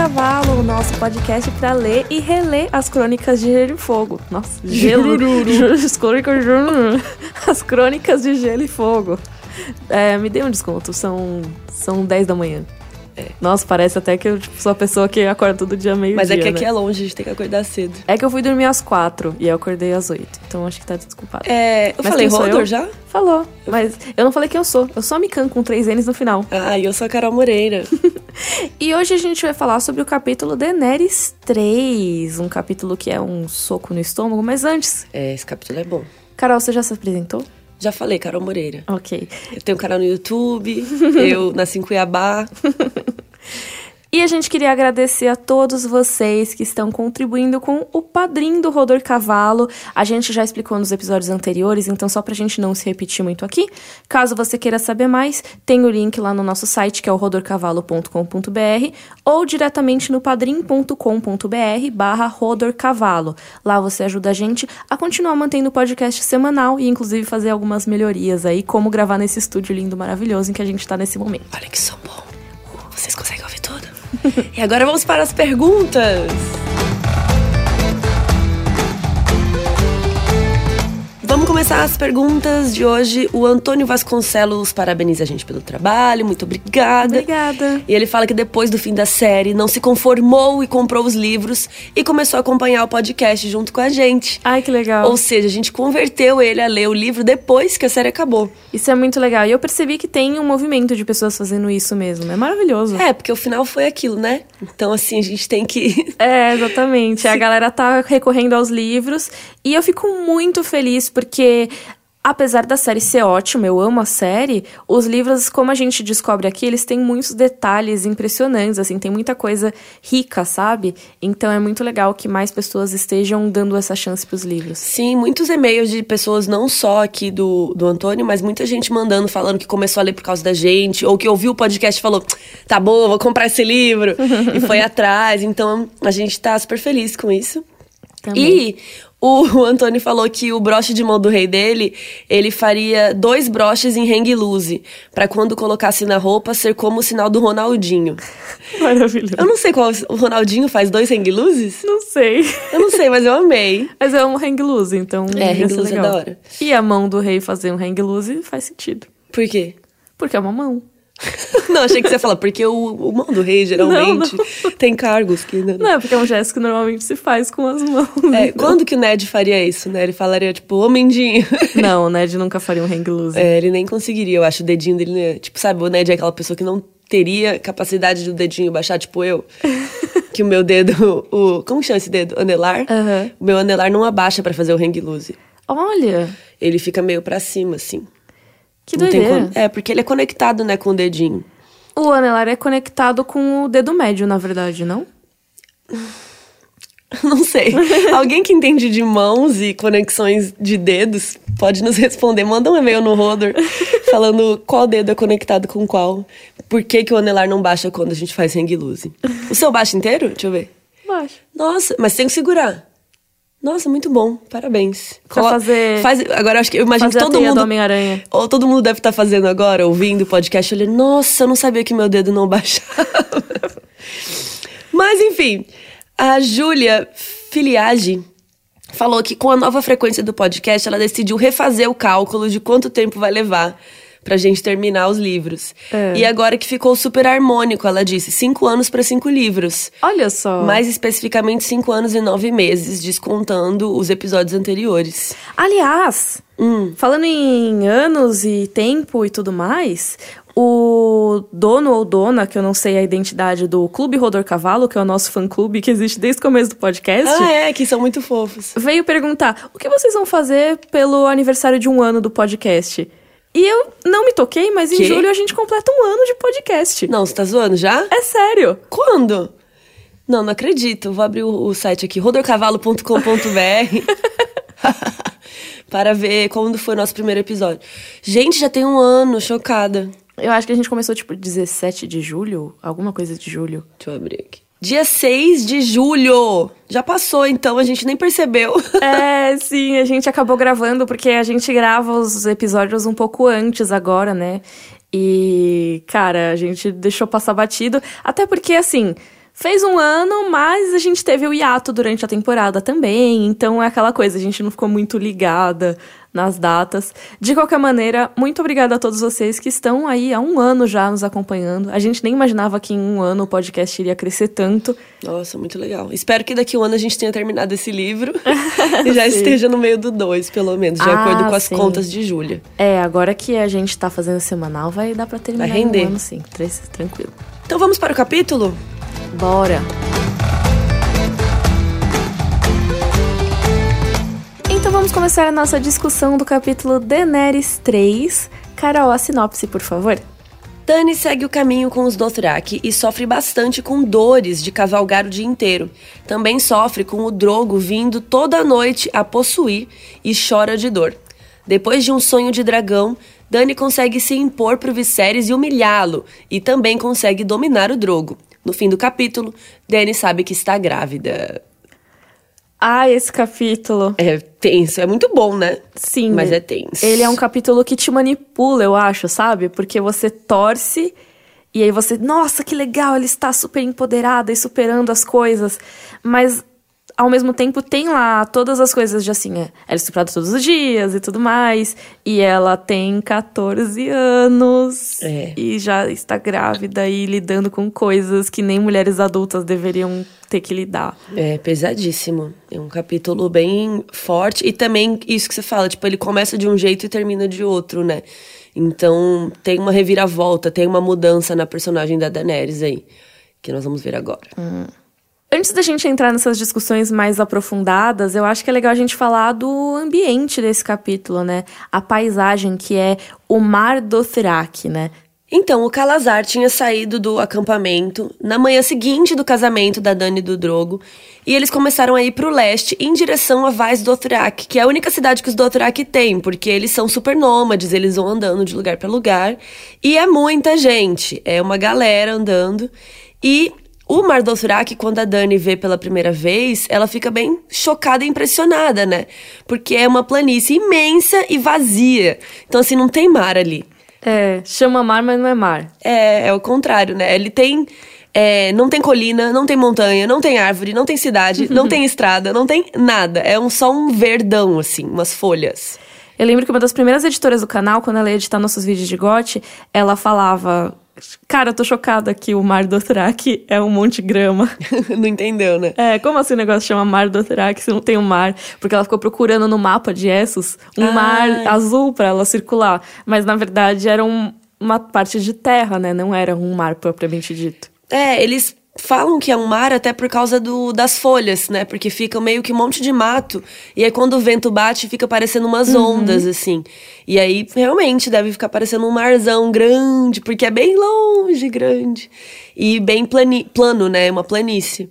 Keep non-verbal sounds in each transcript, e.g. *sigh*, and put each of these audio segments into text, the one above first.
Cavalo, o nosso podcast para ler e reler as crônicas de Gelo e Fogo. Nossa, gelo. As crônicas de... As crônicas de Gelo e Fogo. É, me dê um desconto, são, são 10 da manhã. É. Nossa, parece até que eu tipo, sou a pessoa que acorda todo dia meio Mas dia, é que né? aqui é longe, a gente tem que acordar cedo. É que eu fui dormir às quatro e eu acordei às oito. Então acho que tá desculpado. É, eu Mas falei Rodor já? Falou, mas eu não falei quem eu sou. Eu sou a Mikan com três N's no final. Ah, e eu sou a Carol Moreira. *laughs* E hoje a gente vai falar sobre o capítulo Daenerys 3. Um capítulo que é um soco no estômago. Mas antes, é, esse capítulo é bom. Carol, você já se apresentou? Já falei, Carol Moreira. Ok. Eu tenho um canal no YouTube, *laughs* eu nasci em Cuiabá. *laughs* E a gente queria agradecer a todos vocês que estão contribuindo com o padrinho do Rodor Cavalo. A gente já explicou nos episódios anteriores, então só pra gente não se repetir muito aqui, caso você queira saber mais, tem o link lá no nosso site, que é o rodorcavalo.com.br, ou diretamente no padrim.com.br barra rodorcavalo. Lá você ajuda a gente a continuar mantendo o podcast semanal e inclusive fazer algumas melhorias aí, como gravar nesse estúdio lindo, maravilhoso em que a gente tá nesse momento. Olha que som bom. Vocês conseguem ouvir? E agora vamos para as perguntas. Vamos começar as perguntas de hoje. O Antônio Vasconcelos parabeniza a gente pelo trabalho, muito obrigada. Obrigada. E ele fala que depois do fim da série não se conformou e comprou os livros e começou a acompanhar o podcast junto com a gente. Ai, que legal. Ou seja, a gente converteu ele a ler o livro depois que a série acabou. Isso é muito legal. E eu percebi que tem um movimento de pessoas fazendo isso mesmo. É maravilhoso. É, porque o final foi aquilo, né? Então, assim, a gente tem que. É, exatamente. A *laughs* galera tá recorrendo aos livros. E eu fico muito feliz porque. Apesar da série ser ótima, eu amo a série, os livros, como a gente descobre aqui, eles têm muitos detalhes impressionantes, assim, tem muita coisa rica, sabe? Então é muito legal que mais pessoas estejam dando essa chance pros livros. Sim, muitos e-mails de pessoas, não só aqui do, do Antônio, mas muita gente mandando, falando que começou a ler por causa da gente, ou que ouviu o podcast e falou: tá bom, vou comprar esse livro, *laughs* e foi atrás. Então a gente tá super feliz com isso. Também. E *laughs* o, Antônio falou que o broche de mão do rei dele, ele faria dois broches em hang loose, pra quando colocasse na roupa ser como o sinal do Ronaldinho. *laughs* Maravilhoso. Eu não sei qual o Ronaldinho faz dois hang looses? Não sei. Eu não sei, mas eu amei. *laughs* Mas eu amo hang loose, então. É, hang loose é da hora. E a mão do rei fazer um hang loose faz sentido. Por quê? Porque é uma mão. *laughs* Não, achei que você ia falar, porque o, o mão do rei geralmente tem cargos que. Né? Não, é porque é um gesto que normalmente se faz com as mãos. É, então. quando que o Ned faria isso, né? Ele falaria, tipo, ô Mendinho. *laughs* Não, o Ned nunca faria um hang loose. É, ele nem conseguiria, eu acho, o dedinho dele. Né? Tipo, sabe, o Ned é aquela pessoa que não teria capacidade do dedinho baixar, tipo eu. *laughs* que o meu dedo, o. Como chama esse dedo? Anelar? Aham. O meu anelar não abaixa pra fazer o hang loose. Olha, Ele fica meio pra cima, assim. Que Não doideira. É, porque ele é conectado, né, com o dedinho. O anelar é conectado com o dedo médio, na verdade, não? *laughs* Não sei. Alguém que entende de mãos e conexões de dedos pode nos responder. Manda um e-mail no Rodor *laughs* falando qual dedo é conectado com qual. Por que, que o anelar não baixa quando a gente faz hang loose. O seu baixa inteiro? Deixa eu ver. Baixo. Nossa, mas tem que segurar. Nossa, muito bom. Parabéns. Pra Colo- fazer- Faz, agora acho que eu imagino que a todo do mundo. Homem-Aranha. Ou todo mundo deve estar fazendo agora, ouvindo o podcast, olhando, nossa, eu não sabia que meu dedo não *laughs* baixava. Mas enfim, a Júlia Filiage falou que com a nova frequência do podcast, ela decidiu refazer o cálculo de quanto tempo vai levar pra gente terminar os livros. É. E agora que ficou super harmônico, ela disse, cinco anos pra cinco livros. Olha só. Mais especificamente, cinco anos e nove meses, descontando os episódios anteriores. Aliás, Hum. falando em anos e tempo e tudo mais, o dono ou dona, que eu não sei a identidade do Clube Rodor Cavalo, que é o nosso fã-clube que existe desde o começo do podcast, Ah, é, que são muito fofos. veio perguntar: o que vocês vão fazer pelo aniversário de um ano do podcast? E eu não me toquei, mas em julho a gente completa um ano de podcast. Não, você tá zoando já? É sério. Quando? Não, não acredito. Vou abrir o, o site aqui, rodorcavalo.com.br *laughs* para ver quando foi o nosso primeiro episódio. Gente, já tem um ano, chocada. Eu acho que a gente começou tipo 17 de julho, alguma coisa de julho. Deixa eu abrir aqui. Dia 6 de julho! Já passou, então, a gente nem percebeu. *laughs* É, sim, a gente acabou gravando porque a gente grava os episódios um pouco antes agora, né? E, cara, a gente deixou passar batido. Até porque, assim, Fez um ano, mas a gente teve o hiato durante a temporada também, então é aquela coisa, a gente não ficou muito ligada nas datas. De qualquer maneira, muito obrigada a todos vocês que estão aí há um ano já nos acompanhando. A gente nem imaginava que em um ano o podcast iria crescer tanto. Nossa, muito legal. Espero que daqui a um ano a gente tenha terminado esse livro *laughs* e já esteja no meio do dois, pelo menos, de ah, acordo com as sim. contas de Júlia. É, agora que a gente tá fazendo semanal, vai dar pra terminar vai render. um ano, sim. Tranquilo. Então vamos para o capítulo? Bora! Vamos começar a nossa discussão do capítulo Daenerys 3. Carol, a sinopse, por favor. Dani segue o caminho com os Dothraki e sofre bastante com dores de cavalgar o dia inteiro. Também sofre com o Drogo vindo toda noite a possuir e chora de dor. Depois de um sonho de dragão, Dani consegue se impor para o Viserys e humilhá-lo, e também consegue dominar o Drogo. No fim do capítulo, Dani sabe que está grávida. Ah, esse capítulo. É tenso. É muito bom, né? Sim. Mas é tenso. Ele é um capítulo que te manipula, eu acho, sabe? Porque você torce e aí você, nossa, que legal, ele está super empoderado e superando as coisas. Mas ao mesmo tempo tem lá todas as coisas de assim, é, ela é estuprada todos os dias e tudo mais. E ela tem 14 anos é. e já está grávida e lidando com coisas que nem mulheres adultas deveriam ter que lidar. É pesadíssimo. É um capítulo bem forte. E também isso que você fala, tipo, ele começa de um jeito e termina de outro, né? Então tem uma reviravolta, tem uma mudança na personagem da Daenerys aí. Que nós vamos ver agora. Hum. Antes da gente entrar nessas discussões mais aprofundadas, eu acho que é legal a gente falar do ambiente desse capítulo, né? A paisagem que é o Mar do Thrak, né? Então, o Calazar tinha saído do acampamento na manhã seguinte do casamento da Dani do Drogo, e eles começaram a ir para o leste em direção a Vaz Dothraki, que é a única cidade que os Dothraki têm, porque eles são super nômades, eles vão andando de lugar para lugar, e é muita gente, é uma galera andando, e o Mar Dothraki, quando a Dani vê pela primeira vez, ela fica bem chocada e impressionada, né? Porque é uma planície imensa e vazia. Então, assim, não tem mar ali. É, chama mar, mas não é mar. É, é o contrário, né? Ele tem. É, não tem colina, não tem montanha, não tem árvore, não tem cidade, não *laughs* tem estrada, não tem nada. É um, só um verdão, assim, umas folhas. Eu lembro que uma das primeiras editoras do canal, quando ela ia editar nossos vídeos de gote, ela falava Cara, eu tô chocada que o Mar do Dothraki é um monte de grama. *laughs* não entendeu, né? É, como assim o negócio chama Mar do Dothraki se não tem um mar? Porque ela ficou procurando no mapa de Essos um ah. mar azul para ela circular. Mas na verdade era um, uma parte de terra, né? Não era um mar propriamente dito. É, eles falam que é um mar até por causa do, das folhas, né? Porque fica meio que um monte de mato. E aí quando o vento bate, fica parecendo umas uhum. ondas, assim. E aí realmente deve ficar parecendo um marzão grande, porque é bem longe, grande. E bem plani, plano, né? Uma planície.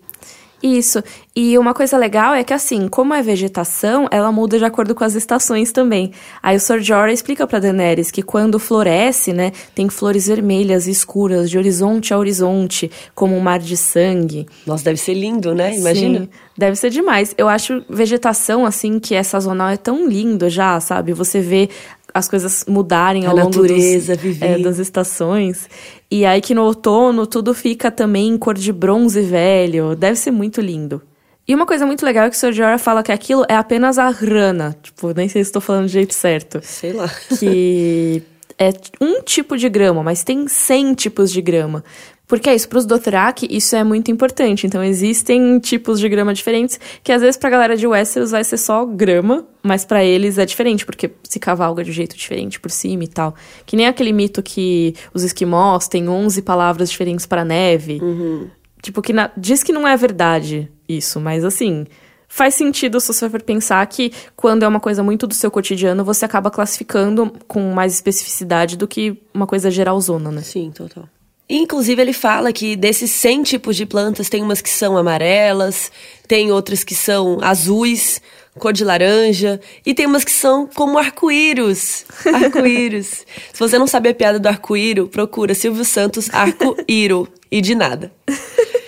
Isso. E uma coisa legal é que, assim, como é vegetação, ela muda de acordo com as estações também. Aí o Sir Jorah explica pra Daenerys que quando floresce, né, tem flores vermelhas e escuras, de horizonte a horizonte, como um mar de sangue. Nossa, deve ser lindo, né? Imagina. Sim, deve ser demais. Eu acho vegetação, assim, que é sazonal, é tão lindo já, sabe? Você vê as coisas mudarem ao a longo natureza, dos, é, das estações. E aí que no outono tudo fica também em cor de bronze velho. Deve ser muito lindo. E uma coisa muito legal é que o Sr. Jorah fala que aquilo é apenas a rana. Tipo, nem sei se estou falando do jeito certo. Sei lá. Que *laughs* é um tipo de grama, mas tem 100 tipos de grama. Porque é isso, para os Dothraki, isso é muito importante. Então, existem tipos de grama diferentes, que às vezes pra galera de Westeros vai ser só grama, mas para eles é diferente, porque se cavalga de um jeito diferente por cima e tal. Que nem aquele mito que os esquimós têm 11 palavras diferentes para neve. Uhum. Tipo, que na... diz que não é verdade isso, mas assim faz sentido se você for pensar que quando é uma coisa muito do seu cotidiano, você acaba classificando com mais especificidade do que uma coisa geralzona, né? Sim, total. Inclusive, ele fala que desses 100 tipos de plantas, tem umas que são amarelas, tem outras que são azuis, cor de laranja, e tem umas que são como arco-íris. *laughs* Arco-íris. Se você não sabe a piada do arco-íro, procura Silvio Santos arco-íro. E de nada. *laughs*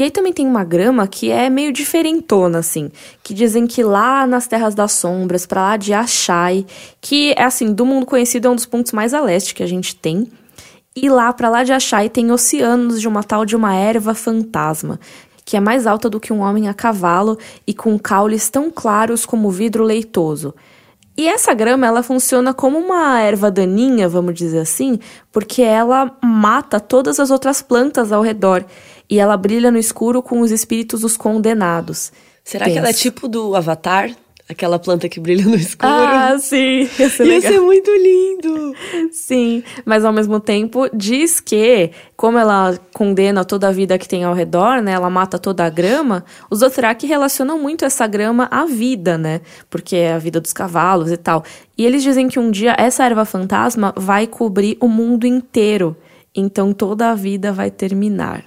E aí também tem uma grama que é meio diferentona, assim. Que dizem que lá nas Terras das Sombras, pra lá de Achai, que é assim, do mundo conhecido, é um dos pontos mais a leste que a gente tem. E lá para lá de Achai tem oceanos de uma tal de uma erva fantasma, que é mais alta do que um homem a cavalo e com caules tão claros como vidro leitoso. E essa grama, ela funciona como uma erva daninha, vamos dizer assim, porque ela mata todas as outras plantas ao redor e ela brilha no escuro com os espíritos dos condenados. Será Pensa. que ela é tipo do Avatar? Aquela planta que brilha no escuro. Ah, sim. *laughs* Ia ser, Ia ser muito lindo. Sim, mas ao mesmo tempo diz que, como ela condena toda a vida que tem ao redor, né? Ela mata toda a grama. Os Dothraki relacionam muito essa grama à vida, né? Porque é a vida dos cavalos e tal. E eles dizem que um dia essa erva fantasma vai cobrir o mundo inteiro. Então toda a vida vai terminar.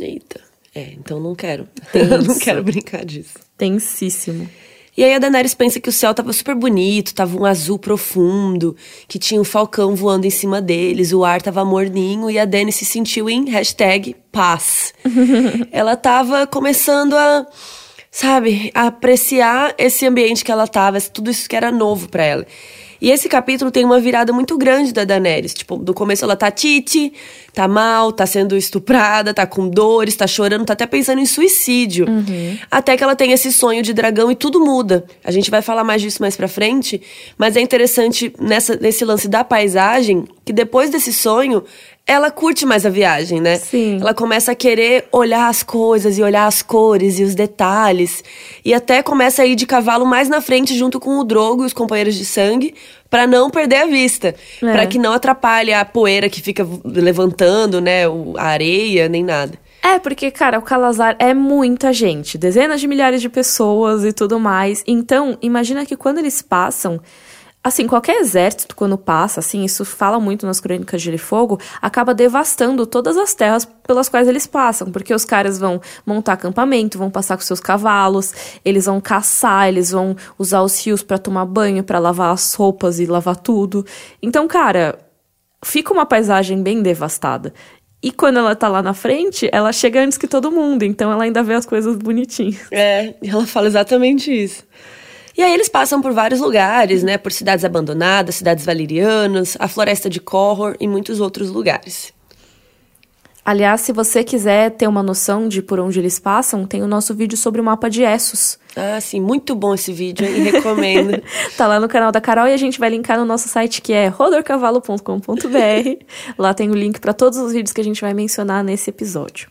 Eita. É, então não quero. *laughs* não quero brincar disso. Tensíssimo. E aí a Daenerys pensa que o céu tava super bonito, tava um azul profundo, que tinha um falcão voando em cima deles, o ar tava morninho e a Dany se sentiu em hashtag paz. *laughs* ela tava começando a, sabe, a apreciar esse ambiente que ela tava, tudo isso que era novo para ela. E esse capítulo tem uma virada muito grande da Daenerys. Tipo, do começo ela tá tite, tá mal, tá sendo estuprada, tá com dores, tá chorando, tá até pensando em suicídio. Uhum. Até que ela tem esse sonho de dragão e tudo muda. A gente vai falar mais disso mais pra frente, mas é interessante nessa, nesse lance da paisagem que depois desse sonho ela curte mais a viagem, né? Sim. Ela começa a querer olhar as coisas e olhar as cores e os detalhes. E até começa a ir de cavalo mais na frente junto com o Drogo e os companheiros de sangue, para não perder a vista, é. para que não atrapalhe a poeira que fica levantando, né, a areia, nem nada. É, porque, cara, o Calazar é muita gente, dezenas de milhares de pessoas e tudo mais. Então, imagina que quando eles passam, Assim, qualquer exército, quando passa, assim, isso fala muito nas crônicas de Gelo e Fogo, acaba devastando todas as terras pelas quais eles passam, porque os caras vão montar acampamento, vão passar com seus cavalos, eles vão caçar, eles vão usar os rios para tomar banho, para lavar as roupas e lavar tudo. Então, cara, fica uma paisagem bem devastada. E quando ela tá lá na frente, ela chega antes que todo mundo, então ela ainda vê as coisas bonitinhas. É, ela fala exatamente isso. E aí eles passam por vários lugares, né? Por cidades abandonadas, cidades valerianas, a floresta de Corhor e muitos outros lugares. Aliás, se você quiser ter uma noção de por onde eles passam, tem o nosso vídeo sobre o mapa de Essos. Ah, sim, muito bom esse vídeo, hein? Recomendo. *laughs* tá lá no canal da Carol e a gente vai linkar no nosso site que é rodorcavalo.com.br. lá tem o link para todos os vídeos que a gente vai mencionar nesse episódio.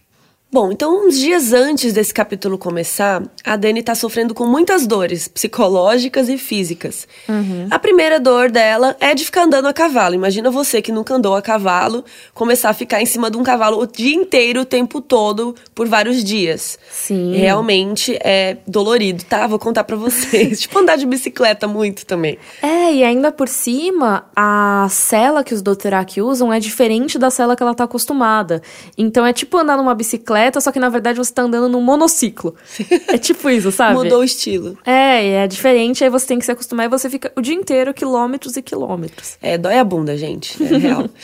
Bom, então uns dias antes desse capítulo começar, a Dani tá sofrendo com muitas dores psicológicas e físicas. Uhum. A primeira dor dela é de ficar andando a cavalo. Imagina você que nunca andou a cavalo, começar a ficar em cima de um cavalo o dia inteiro, o tempo todo, por vários dias. Sim. Realmente é dolorido, tá? Vou contar para vocês. *laughs* tipo andar de bicicleta muito também. É, e ainda por cima, a cela que os Dothraki usam é diferente da cela que ela tá acostumada. Então é tipo andar numa bicicleta bicicleta, só que na verdade você tá andando num monociclo. *laughs* é tipo isso, sabe? Mudou o estilo. É, é diferente, aí você tem que se acostumar e você fica o dia inteiro quilômetros e quilômetros. É, dói a bunda, gente. É real. *laughs*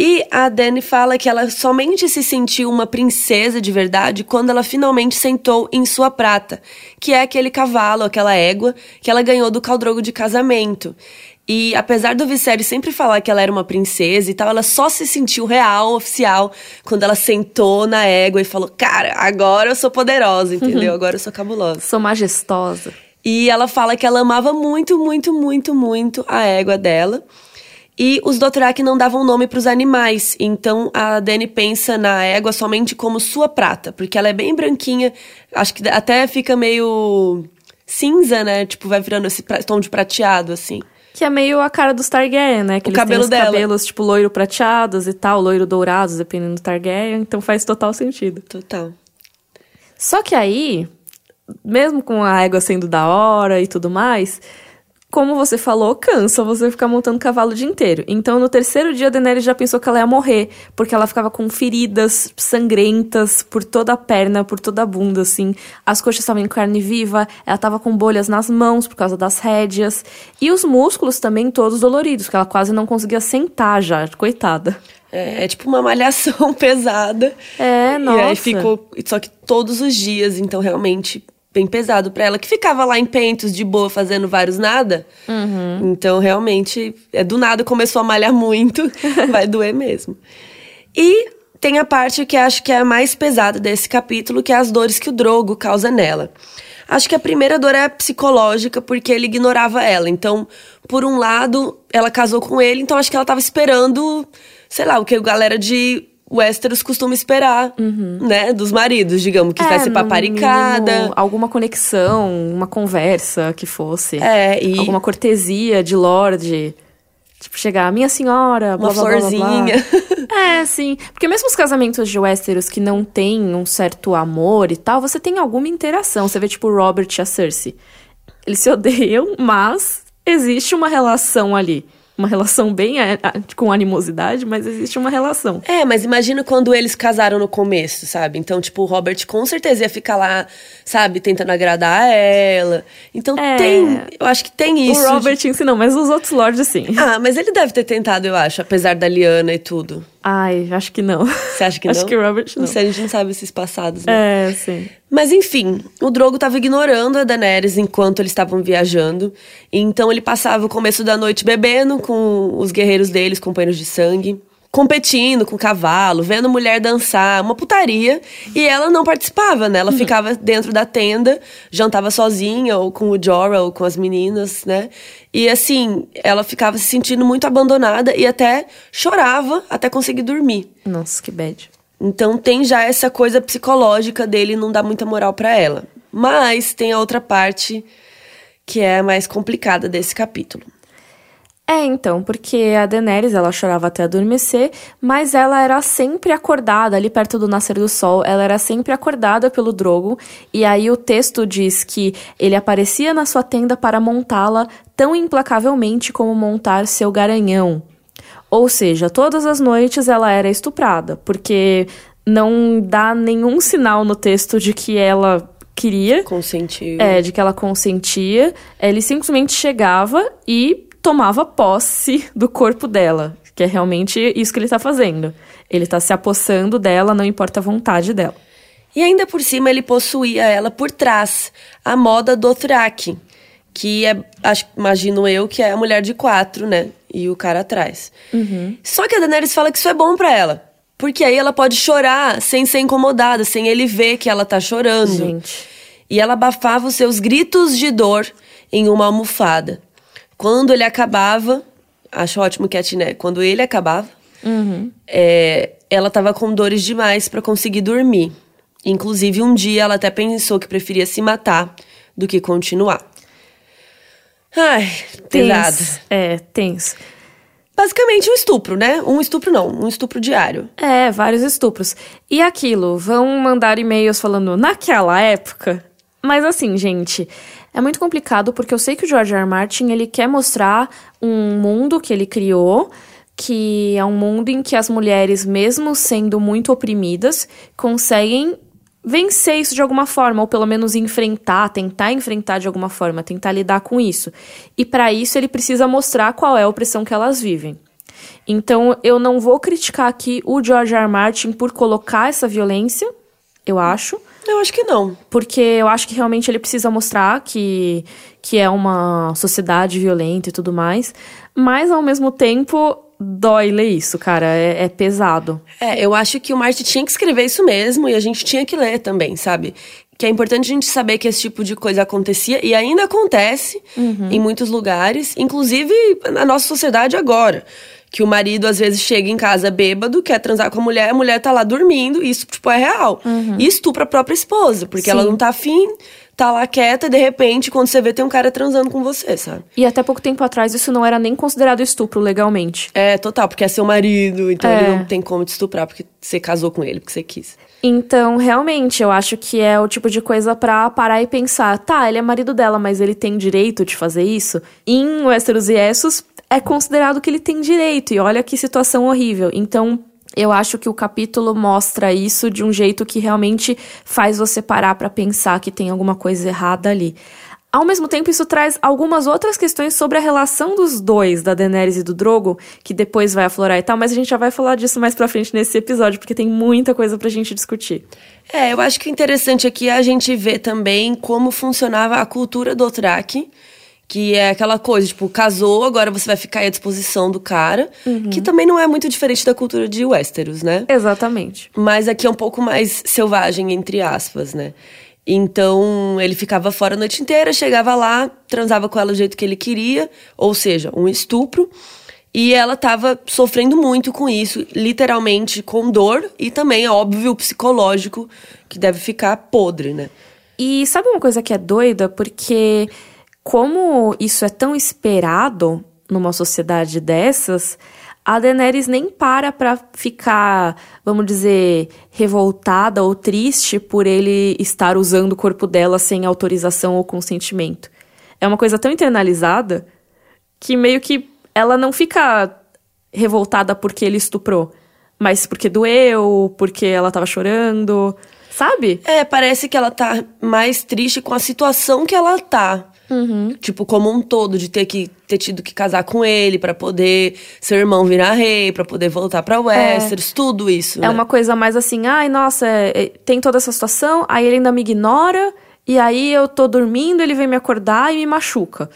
E a Dani fala que ela somente se sentiu uma princesa de verdade quando ela finalmente sentou em sua prata, que é aquele cavalo, aquela égua que ela ganhou do caldrogo de casamento. E apesar do Viserys sempre falar que ela era uma princesa e tal, ela só se sentiu real, oficial, quando ela sentou na égua e falou: Cara, agora eu sou poderosa, entendeu? Agora eu sou cabulosa. Sou majestosa. E ela fala que ela amava muito, muito, muito, muito a égua dela. E os Dothraki não davam nome para os animais, então a Dany pensa na égua somente como sua prata, porque ela é bem branquinha, acho que até fica meio cinza, né? Tipo, vai virando esse tom de prateado, assim. Que é meio a cara dos Targaryen, né? Que o cabelo têm dela. cabelos, tipo, loiro prateados e tal, loiro dourados, dependendo do Targaryen. Então faz total sentido. Total. Só que aí, mesmo com a égua sendo da hora e tudo mais, como você falou, cansa você ficar montando cavalo o dia inteiro. Então, no terceiro dia, a Daenerys já pensou que ela ia morrer, porque ela ficava com feridas sangrentas por toda a perna, por toda a bunda, assim. As coxas estavam em carne viva, ela tava com bolhas nas mãos por causa das rédeas. E os músculos também todos doloridos, que ela quase não conseguia sentar já, coitada. É, é, tipo uma malhação *laughs* pesada. É, nossa. E aí ficou. Só que todos os dias, então realmente bem pesado para ela, que ficava lá em Pentos, de boa, fazendo vários nada. Uhum. Então, realmente, é do nada começou a malhar muito, *laughs* vai doer mesmo. E tem a parte que acho que é a mais pesada desse capítulo, que é as dores que o Drogo causa nela. Acho que a primeira dor é psicológica, porque ele ignorava ela. Então, por um lado, ela casou com ele, então acho que ela tava esperando, sei lá, o que a galera de Westeros costuma esperar, uhum. né? Dos maridos, digamos, que é, vai ser paparicada. Mínimo, alguma conexão, uma conversa que fosse. É, e... Alguma cortesia de Lorde. Tipo, chegar, minha senhora, blá, Uma blá, florzinha. Blá, blá. *laughs* é, sim. Porque mesmo os casamentos de Westeros que não têm um certo amor e tal, você tem alguma interação. Você vê, tipo, o Robert e a Cersei. Eles se *laughs* odeiam, mas existe uma relação ali uma relação bem é, com animosidade, mas existe uma relação. É, mas imagina quando eles casaram no começo, sabe? Então, tipo, o Robert com certeza ia ficar lá, sabe, tentando agradar ela. Então é... tem, eu acho que tem isso. O Robert de... em si não, mas os outros lords sim. Ah, mas ele deve ter tentado, eu acho, apesar da Liana e tudo. Ai, acho que não. Você acha que *laughs* não? acho que o Robert não. Não sei, a gente não sabe esses passados, né? É, sim. Mas enfim, o Drogo estava ignorando a Daenerys enquanto eles estavam viajando. Então ele passava o começo da noite bebendo com os guerreiros deles, companheiros de sangue competindo com cavalo, vendo mulher dançar, uma putaria. E ela não participava, né? Ela uhum. ficava dentro da tenda, jantava sozinha, ou com o Jorah, ou com as meninas, né? E assim, ela ficava se sentindo muito abandonada e até chorava até conseguir dormir. Nossa, que bad. Então tem já essa coisa psicológica dele não dar muita moral para ela. Mas tem a outra parte que é a mais complicada desse capítulo. É, então, porque a Daenerys, ela chorava até adormecer, mas ela era sempre acordada, ali perto do nascer do sol, ela era sempre acordada pelo Drogo, e aí o texto diz que ele aparecia na sua tenda para montá-la tão implacavelmente como montar seu garanhão. Ou seja, todas as noites ela era estuprada, porque não dá nenhum sinal no texto de que ela queria. Consentia. É, de que ela consentia. Ele simplesmente chegava e tomava posse do corpo dela, que é realmente isso que ele está fazendo. Ele está se apossando dela, não importa a vontade dela. E ainda por cima ele possuía ela por trás, a moda do Thrak, que é, acho, imagino eu, que é a mulher de quatro, né? E o cara atrás. Uhum. Só que a Daenerys fala que isso é bom para ela. Porque aí ela pode chorar sem ser incomodada, sem ele ver que ela tá chorando. Gente. E ela abafava os seus gritos de dor em uma almofada. Quando ele acabava, acho ótimo que a Tiné, quando ele acabava, uhum. é, ela tava com dores demais para conseguir dormir. Inclusive, um dia ela até pensou que preferia se matar do que continuar. Ai, pesado. É, tenso. Basicamente um estupro, né? Um estupro não, um estupro diário. É, vários estupros. E aquilo, vão mandar e-mails falando naquela época. Mas assim, gente, é muito complicado porque eu sei que o George R. R. Martin ele quer mostrar um mundo que ele criou que é um mundo em que as mulheres, mesmo sendo muito oprimidas, conseguem vencer isso de alguma forma, ou pelo menos enfrentar, tentar enfrentar de alguma forma, tentar lidar com isso. E para isso ele precisa mostrar qual é a opressão que elas vivem. Então eu não vou criticar aqui o George R. R. Martin por colocar essa violência, eu acho. Eu acho que não. Porque eu acho que realmente ele precisa mostrar que, que é uma sociedade violenta e tudo mais. Mas, ao mesmo tempo, dói ler isso, cara. É, é, pesado. É, eu acho que o Martin tinha que escrever isso mesmo e a gente tinha que ler também, sabe? Que é importante a gente saber que esse tipo de coisa acontecia e ainda acontece uhum. em muitos lugares, inclusive na nossa sociedade agora que o marido às vezes chega em casa bêbado, quer transar com a mulher, a mulher tá lá dormindo, isso, tipo, é real. Uhum. E estupra a própria esposa, porque Sim. ela não tá afim, tá lá quieta, e de repente, quando você vê, tem um cara transando com você, sabe? E até pouco tempo atrás isso não era nem considerado estupro legalmente. É, total, porque é seu marido, então É. ele não tem como te estuprar, porque você casou com ele, porque você quis. Então, realmente, eu acho que é o tipo de coisa pra parar e pensar, tá, ele é marido dela, mas ele tem direito de fazer isso? Em Westeros e Essos, é considerado que ele tem direito, e olha que situação horrível. Então, eu acho que o capítulo mostra isso de um jeito que realmente faz você parar pra pensar que tem alguma coisa errada ali. Ao mesmo tempo, isso traz algumas outras questões sobre a relação dos dois, da Daenerys e do Drogo, que depois vai aflorar e tal, mas a gente já vai falar disso mais pra frente nesse episódio, porque tem muita coisa pra gente discutir. É, eu acho que o interessante aqui é a gente ver também como funcionava a cultura do Dothraki, Que é aquela coisa, tipo, casou, agora você vai ficar à disposição do cara. Uhum. Que também não é muito diferente da cultura de Westeros, né? Exatamente. Mas aqui é um pouco mais selvagem, entre aspas, né? Então ele ficava fora a noite inteira, chegava lá, transava com ela do jeito que ele queria, ou seja, um estupro. E ela estava sofrendo muito com isso, literalmente com dor e também, é óbvio, psicológico, que deve ficar podre, né? E sabe uma coisa que é doida? Porque como isso é tão esperado numa sociedade dessas, a Daenerys nem para pra ficar, vamos dizer, revoltada ou triste por ele estar usando o corpo dela sem autorização ou consentimento. É uma coisa tão internalizada que meio que ela não fica revoltada porque ele estuprou, mas porque doeu, porque ela tava chorando, sabe? É, parece que ela tá mais triste com a situação que ela tá. Uhum. Tipo, como um todo, de ter que ter tido que casar com ele para poder seu irmão virar rei, para poder voltar pra Westeros, tudo isso. É né? uma coisa mais assim, ai, nossa, é- é- tem toda essa situação, aí ele ainda me ignora, e aí eu tô dormindo, ele vem me acordar e me machuca.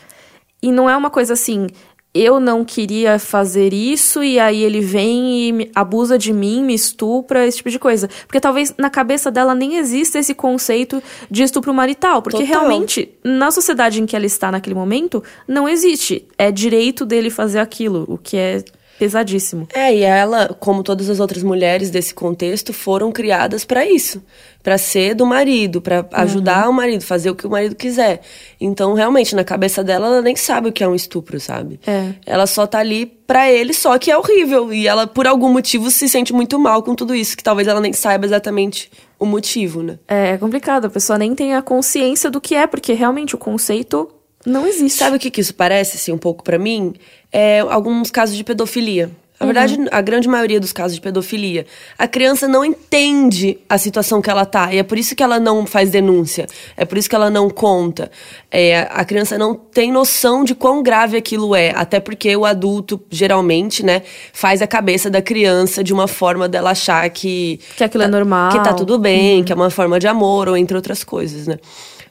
E não é uma coisa assim, eu não queria fazer isso, e aí ele vem e abusa de mim, me estupra, esse tipo de coisa. Porque talvez na cabeça dela nem exista esse conceito de estupro marital, porque Total. realmente, na sociedade em que ela está naquele momento, não existe. É direito dele fazer aquilo, o que é pesadíssimo. É, e ela, como todas as outras mulheres desse contexto, foram criadas pra isso, Pra ser do marido, pra ajudar o marido, fazer o que o marido quiser. Então, realmente, na cabeça dela, ela nem sabe o que é um estupro, sabe? É. Ela só tá ali pra ele, só que é horrível. E ela, por algum motivo, se sente muito mal com tudo isso, que talvez ela nem saiba exatamente o motivo, né? É complicado, a pessoa nem tem a consciência do que é, porque realmente o conceito não existe. Sabe o que, que isso parece, assim, um pouco pra mim? É alguns casos de pedofilia. Na verdade, a grande maioria dos casos de pedofilia. A criança não entende a situação que ela tá. E é por isso que ela não faz denúncia. É por isso que ela não conta. É, a criança não tem noção de quão grave aquilo é. Até porque o adulto, geralmente, né, faz a cabeça da criança de uma forma dela achar que. Que aquilo é normal. Que tá tudo bem, que é uma forma de amor, ou entre outras coisas, né?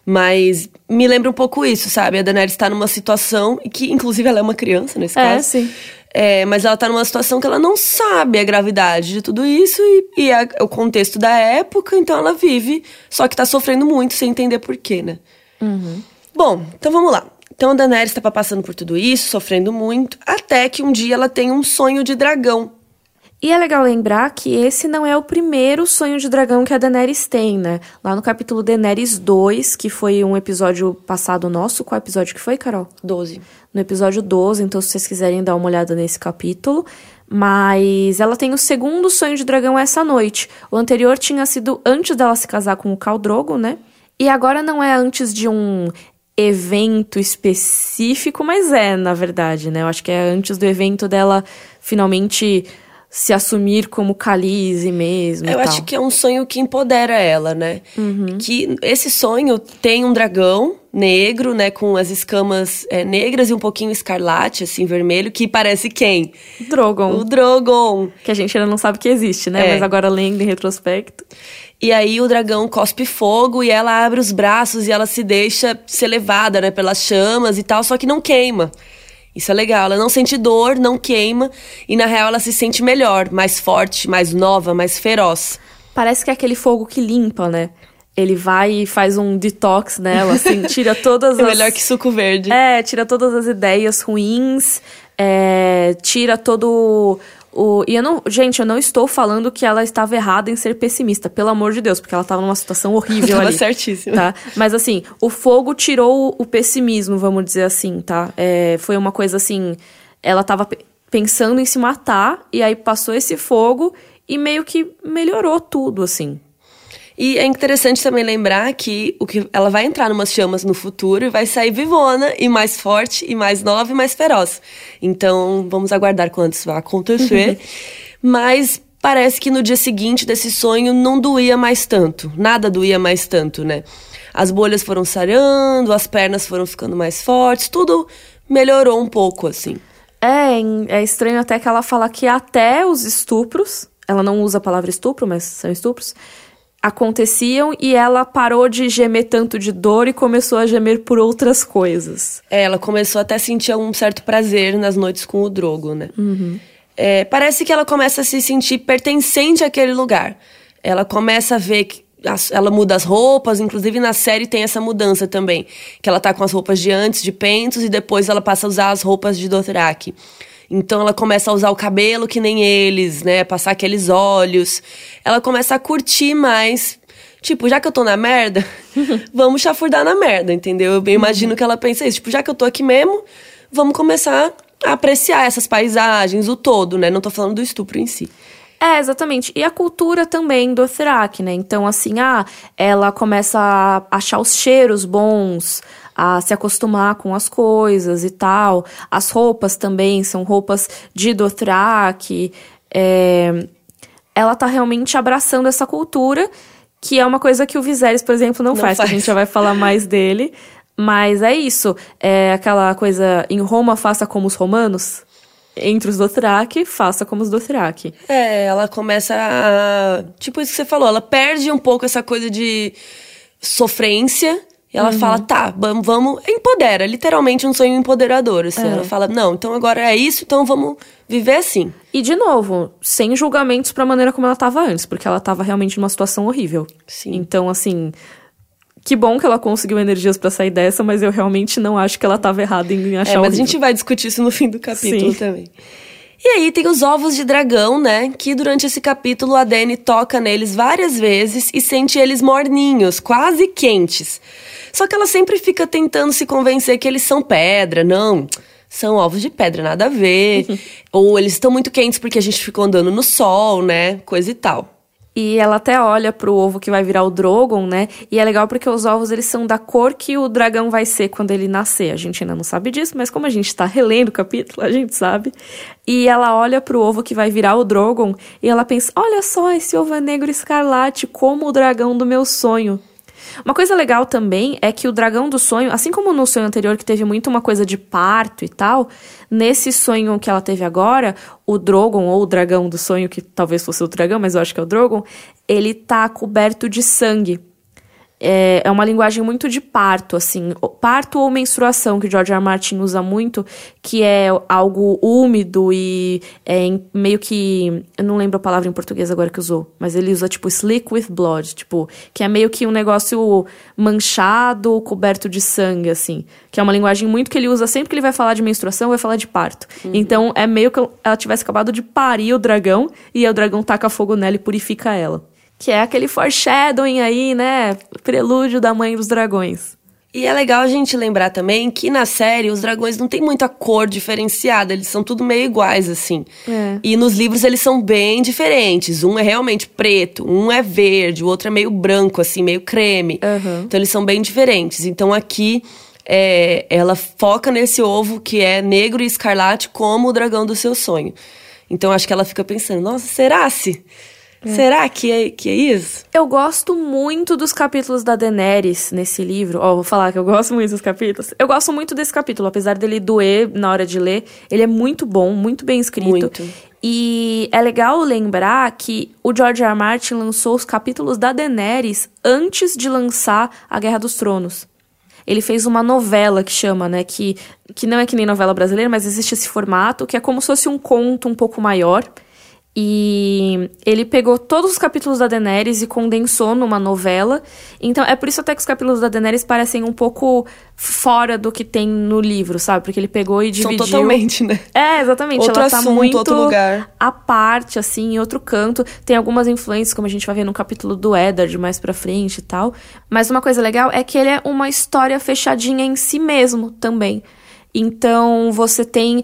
Mas me lembra um pouco isso, sabe? A Daenerys tá numa situação, que inclusive ela é uma criança nesse É, caso. sim. É, mas ela tá numa situação que ela não sabe a gravidade de tudo isso e, e a- o contexto da época, então ela vive, só que tá sofrendo muito sem entender por quê, né? Bom, então vamos lá. Então a Daenerys estava passando por tudo isso, sofrendo muito, até que um dia ela tem um sonho de dragão. E é legal lembrar que esse não é o primeiro sonho de dragão que a Daenerys tem, né? Lá no capítulo Daenerys 2, que foi um episódio passado nosso, qual episódio que foi, Carol? 12. no episódio 12, então se vocês quiserem dar uma olhada nesse capítulo. Mas ela tem o segundo sonho de dragão essa noite. O anterior tinha sido antes dela se casar com o Khal Drogo, né? E agora não é antes de um evento específico, mas é, na verdade, né? Eu acho que é antes do evento dela finalmente se assumir como Khaleesi mesmo Eu acho que é um sonho que empodera ela, né? Que esse sonho tem um dragão negro, né? Com as escamas é, negras e um pouquinho escarlate, assim, vermelho, que parece quem? Drogon, O Drogon. que a gente ainda não sabe que existe, né? É. Mas agora lendo em retrospecto. E aí o dragão cospe fogo e ela abre os braços e ela se deixa ser levada, né, pelas chamas e tal, só que não queima. Isso é legal, ela não sente dor, não queima, e na real ela se sente melhor, mais forte, mais nova, mais feroz. Parece que é aquele fogo que limpa, né? Ele vai e faz um detox nela, assim, *laughs* tira todas É as. melhor que suco verde. É, tira todas as ideias ruins, é, tira todo o. E eu não. Gente, eu não estou falando que ela estava errada em ser pessimista, pelo amor de Deus, porque ela estava numa situação horrível Tava ali. certíssima. Tá? Mas assim, o fogo tirou o pessimismo, vamos dizer assim, tá? É, foi uma coisa assim. Ela tava pe- pensando em se matar, e aí passou esse fogo e meio que melhorou tudo, assim. E é interessante também lembrar que, o que ela vai entrar numas chamas no futuro e vai sair vivona e mais forte e mais nova e mais feroz. Então, vamos aguardar quando isso vai acontecer. Mas parece que no dia seguinte desse sonho não doía mais tanto. Nada doía mais tanto, né? As bolhas foram sarando, as pernas foram ficando mais fortes, tudo melhorou um pouco, assim. É, é estranho até que ela fala que até os estupros, ela não usa a palavra estupro, mas são estupros, aconteciam e ela parou de gemer tanto de dor e começou a gemer por outras coisas. É, ela começou até a sentir um certo prazer nas noites com o Drogo, né? Uhum. É, parece que ela começa a se sentir pertencente àquele lugar. Ela começa a ver que ela muda as roupas, inclusive na série tem essa mudança também. Que ela tá com as roupas de antes, de Pentos, e depois ela passa a usar as roupas de Dothraki. Então ela começa a usar o cabelo que nem eles, né? Passar aqueles olhos. Ela começa a curtir mais. Tipo, já que eu tô na merda, *laughs* vamos chafurdar na merda, entendeu? Eu imagino que ela pensa isso. Tipo, já que eu tô aqui mesmo, vamos começar a apreciar essas paisagens, o todo, né? Não tô falando do estupro em si. É, exatamente. E a cultura também do Thrak, né? Então, assim, ah, ela começa a achar os cheiros bons, a se acostumar com as coisas e tal. As roupas também são roupas de Dothraki. É... Ela tá realmente abraçando essa cultura, que é uma coisa que o Viserys, por exemplo, não, Não faz, que a faz. gente já vai falar mais dele. Mas é isso. É aquela coisa, em Roma, faça como os romanos. Entre os Dothraki, faça como os Dothraki. É, ela começa a. Tipo isso que você falou, ela perde um pouco essa coisa de sofrência. E ela fala, tá, vamos, vamos. Empodera, literalmente um sonho empoderador. Assim. Ela fala, não, então agora é isso, então vamos viver assim. E, de novo, sem julgamentos pra maneira como ela tava antes, porque ela tava realmente numa situação horrível. Sim. Então, assim, que bom que ela conseguiu energias pra sair dessa, mas eu realmente não acho que ela tava errada em achar É, mas a horrível. gente vai discutir isso no fim do capítulo Sim. também. E aí tem os ovos de dragão, né? Que durante esse capítulo a Dany toca neles várias vezes e sente eles morninhos, quase quentes. Só que ela sempre fica tentando se convencer que eles são pedra. Não, são ovos de pedra, nada a ver. *laughs* Ou eles estão muito quentes porque a gente ficou andando no sol, né? Coisa e tal. E ela até olha pro ovo que vai virar o Drogon, né? E é legal porque os ovos eles são da cor que o dragão vai ser quando ele nascer. A gente ainda não sabe disso, mas como a gente tá relendo o capítulo, a gente sabe. E ela olha pro ovo que vai virar o Drogon e ela pensa: "Olha só, esse ovo é negro escarlate, como o dragão do meu sonho". Uma coisa legal também é que o dragão do sonho, assim como no sonho anterior que teve muito uma coisa de parto e tal, nesse sonho que ela teve agora, o Drogon ou o dragão do sonho, que talvez fosse o dragão, mas eu acho que é o Drogon, ele tá coberto de sangue. É, é uma linguagem muito de parto, assim, parto ou menstruação, que George R. R. Martin usa muito, que é algo úmido e é meio que. Eu não lembro a palavra em português agora que usou, mas ele usa tipo slick with blood, tipo, que é meio que um negócio manchado, coberto de sangue, assim. Que é uma linguagem muito que ele usa sempre que ele vai falar de menstruação, vai falar de parto. Então é meio que ela tivesse acabado de parir o dragão e aí o dragão taca fogo nela e purifica ela. Que é aquele foreshadowing aí, né? Prelúdio da mãe dos dragões. E é legal a gente lembrar também que na série os dragões não tem muita cor diferenciada, eles são tudo meio iguais, assim. É. E nos livros eles são bem diferentes. Um é realmente preto, um é verde, o outro é meio branco, assim, meio creme. Aham. Então eles são bem diferentes. Então aqui é, ela foca nesse ovo que é negro e escarlate como o dragão do seu sonho. Então acho que ela fica pensando, nossa, será se? Será que é, que é isso? Eu gosto muito dos capítulos da Daenerys nesse livro. Ó, vou falar que eu gosto muito dos capítulos. Eu gosto muito desse capítulo, apesar dele doer na hora de ler. Ele é muito bom, muito bem escrito. Muito. E é legal lembrar que o George R. R. Martin lançou os capítulos da Daenerys antes de lançar A Guerra dos Tronos. Ele fez uma novela que chama, né? Que, que não é que nem novela brasileira, mas existe esse formato, que é como se fosse um conto um pouco maior. E ele pegou todos os capítulos da Daenerys e condensou numa novela. Então é por isso até que os capítulos da Daenerys parecem um pouco fora do que tem no livro, sabe? Porque ele pegou e São dividiu. totalmente, né? É, exatamente. Outro ela tá assunto, muito outro lugar. à parte, assim, em outro canto. Tem algumas influências, como a gente vai ver no capítulo do Eddard mais pra frente e tal. Mas uma coisa legal é que ele é uma história fechadinha em si mesmo também. Então você tem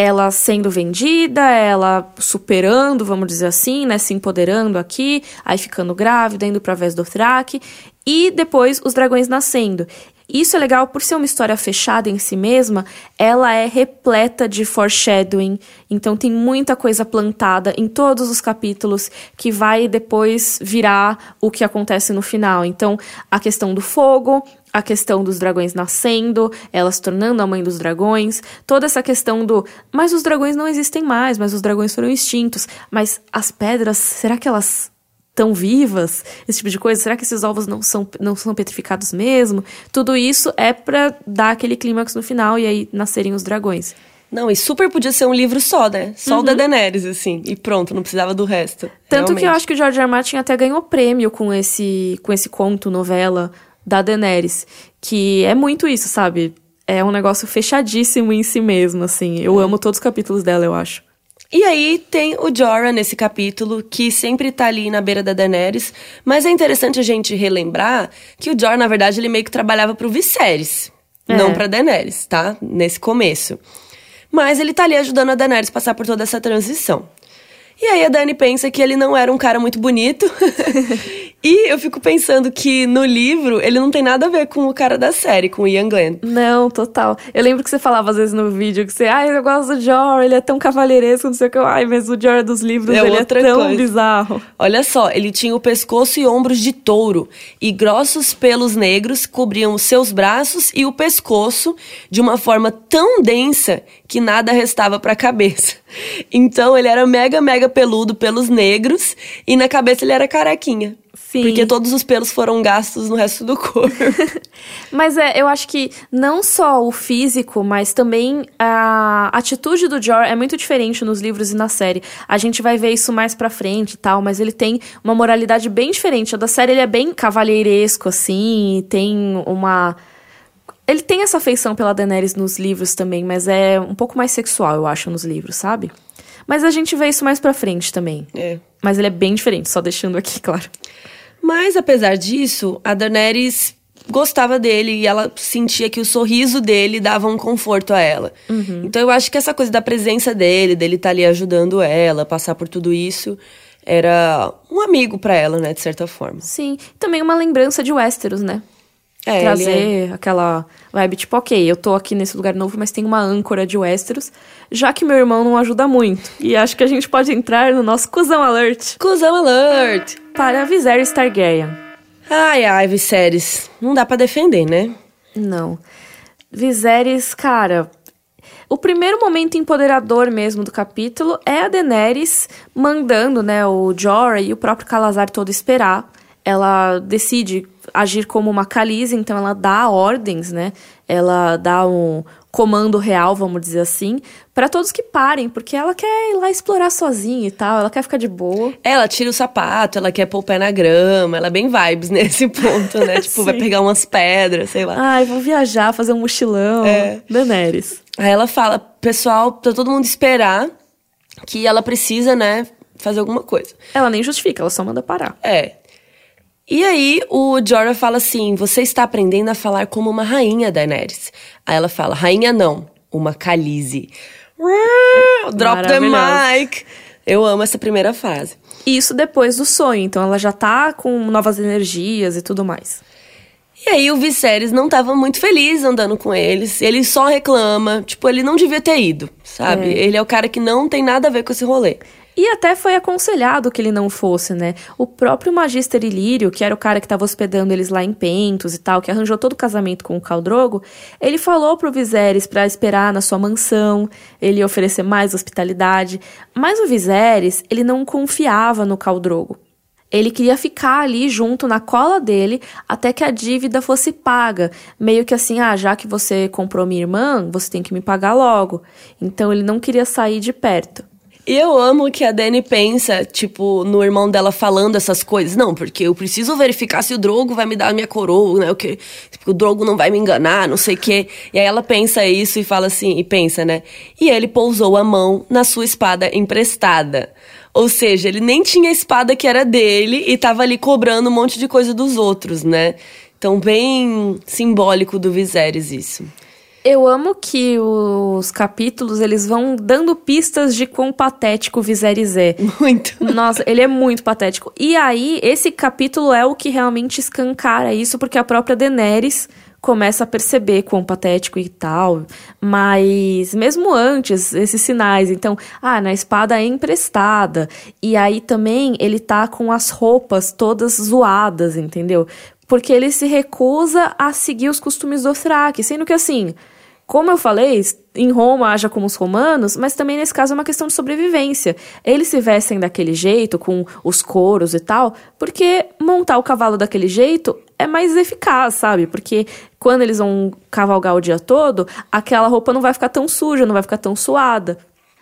ela sendo vendida, ela superando, vamos dizer assim, né, se empoderando aqui, aí ficando grávida, indo do Thrak, e depois os dragões nascendo. Isso é legal por ser uma história fechada em si mesma, ela é repleta de foreshadowing, então tem muita coisa plantada em todos os capítulos que vai depois virar o que acontece no final. Então, a questão do fogo, a questão dos dragões nascendo, ela se tornando a mãe dos dragões, toda essa questão do, mas os dragões não existem mais, mas os dragões foram extintos, mas as pedras, será que elas tão vivas, esse tipo de coisa. Será que esses ovos não são, não são petrificados mesmo? Tudo isso é para dar aquele clímax no final e aí nascerem os dragões. Não, e super podia ser um livro só, né? Só uhum. o da Daenerys, assim. E pronto, não precisava do resto. Tanto realmente. que eu acho que o George R. R. Martin até ganhou prêmio com esse, com esse conto, novela da Daenerys. Que é muito isso, sabe? É um negócio fechadíssimo em si mesmo, assim. Eu é. amo todos os capítulos dela, eu acho. E aí tem o Jorah nesse capítulo, que sempre tá ali na beira da Daenerys. Mas é interessante a gente relembrar que o Jorah, na verdade, ele meio que trabalhava pro Viserys. É. Não pra Daenerys, tá? Nesse começo. Mas ele tá ali ajudando a Daenerys a passar por toda essa transição. E aí a Dani pensa que ele não era um cara muito bonito. *laughs* e eu fico pensando que no livro ele não tem nada a ver com o cara da série, com o Ian Glenn. Não, total. Eu lembro que você falava às vezes no vídeo que você, ai, eu gosto do Jor, ele é tão cavalheiresco, não sei o que. Ai, mas o Jor dos livros, é ele é tão coisa. bizarro. Olha só, ele tinha o pescoço e ombros de touro, e grossos pelos negros cobriam os seus braços e o pescoço de uma forma tão densa que nada restava para a cabeça. Então ele era mega, mega peludo, pelos negros, e na cabeça ele era carequinha. Sim. Porque todos os pelos foram gastos no resto do corpo. *laughs* mas é, eu acho que não só o físico, mas também a atitude do Jor é muito diferente nos livros e na série. A gente vai ver isso mais pra frente e tal, mas ele tem uma moralidade bem diferente. A da série ele é bem cavalheiresco, assim, tem uma ele tem essa afeição pela Daenerys nos livros também, mas é um pouco mais sexual, eu acho, nos livros, sabe? Mas a gente vê isso mais pra frente também. É. Mas ele é bem diferente, só deixando aqui *laughs* claro. Mas apesar disso, a Daenerys gostava dele e ela sentia que o sorriso dele dava um conforto a ela. Uhum. Então eu acho que essa coisa da presença dele, dele estar tá ali ajudando ela, passar por tudo isso, era um amigo para ela, né, de certa forma. Sim, também uma lembrança de Westeros, né? É, trazer é... aquela vibe, tipo, ok, eu tô aqui nesse lugar novo, mas tem uma âncora de Westeros, já que meu irmão não ajuda muito. E acho que a gente pode entrar no nosso Cusão Alert. Cusão Alert! Para Viserys Targaryen. Ai, ai, Viserys. Não dá para defender, né? Não. Viserys, cara, o primeiro momento empoderador mesmo do capítulo é a Daenerys mandando, né, o Jorah e o próprio Calazar todo esperar. Ela decide agir como uma caliza, então ela dá ordens, né? Ela dá um comando real, vamos dizer assim, para todos que parem, porque ela quer ir lá explorar sozinha e tal, ela quer ficar de boa. Ela tira o sapato, ela quer pôr o pé na grama, ela é bem vibes *laughs* nesse ponto, né? *laughs* tipo, vai pegar umas pedras, sei lá. Ai, vou viajar, fazer um mochilão. É. Daenerys. Aí ela fala, pessoal, pra todo mundo esperar que ela precisa, né, fazer alguma coisa. Ela nem justifica, ela só manda parar. É. E aí o Jorah fala assim: você está aprendendo a falar como uma rainha, Daenerys. Aí ela fala: rainha não, uma Khaleesi. Drop the mic. Eu amo essa primeira fase. Isso depois do sonho, então ela já tá com novas energias e tudo mais. E aí o Viserys não tava muito feliz andando com eles. Ele só reclama, tipo, ele não devia ter ido, sabe? É. Ele é o cara que não tem nada a ver com esse rolê. E até foi aconselhado que ele não fosse, né? O próprio Magister Ilírio, que era o cara que estava hospedando eles lá em Pentos e tal, que arranjou todo o casamento com o Caldrogo, ele falou pro Viserys para esperar na sua mansão, ele oferecer mais hospitalidade. Mas o Viserys, ele não confiava no Caldrogo. Ele queria ficar ali junto na cola dele até que a dívida fosse paga. Meio que assim, ah, já que você comprou minha irmã, você tem que me pagar logo. Então ele não queria sair de perto. Eu amo que a Dani pensa, tipo, no irmão dela falando essas coisas. Não, porque eu preciso verificar se o Drogo vai me dar a minha coroa, né? O que o Drogo não vai me enganar, não sei o quê. E aí ela pensa isso e fala assim, e pensa, né? E ele pousou a mão na sua espada emprestada. Ou seja, ele nem tinha a espada que era dele e tava ali cobrando um monte de coisa dos outros, né? Então, bem simbólico do Viserys isso. Eu amo que os capítulos eles vão dando pistas de quão patético o Viserys é. Muito. Nossa, ele é muito patético. E aí, esse capítulo é o que realmente escancara isso, porque a própria Daenerys começa a perceber quão patético e tal. Mas mesmo antes, esses sinais. Então, ah, na espada é emprestada. E aí também ele tá com as roupas todas zoadas, entendeu? Porque ele se recusa a seguir os costumes do Thrak, sendo que assim Como eu falei, em Roma haja como os romanos, mas também nesse caso é uma questão de sobrevivência. Eles se vestem daquele jeito, com os coros e tal, porque montar o cavalo daquele jeito é mais eficaz, sabe? Porque quando eles vão cavalgar o dia todo, aquela roupa não vai ficar tão suja, não vai ficar tão suada.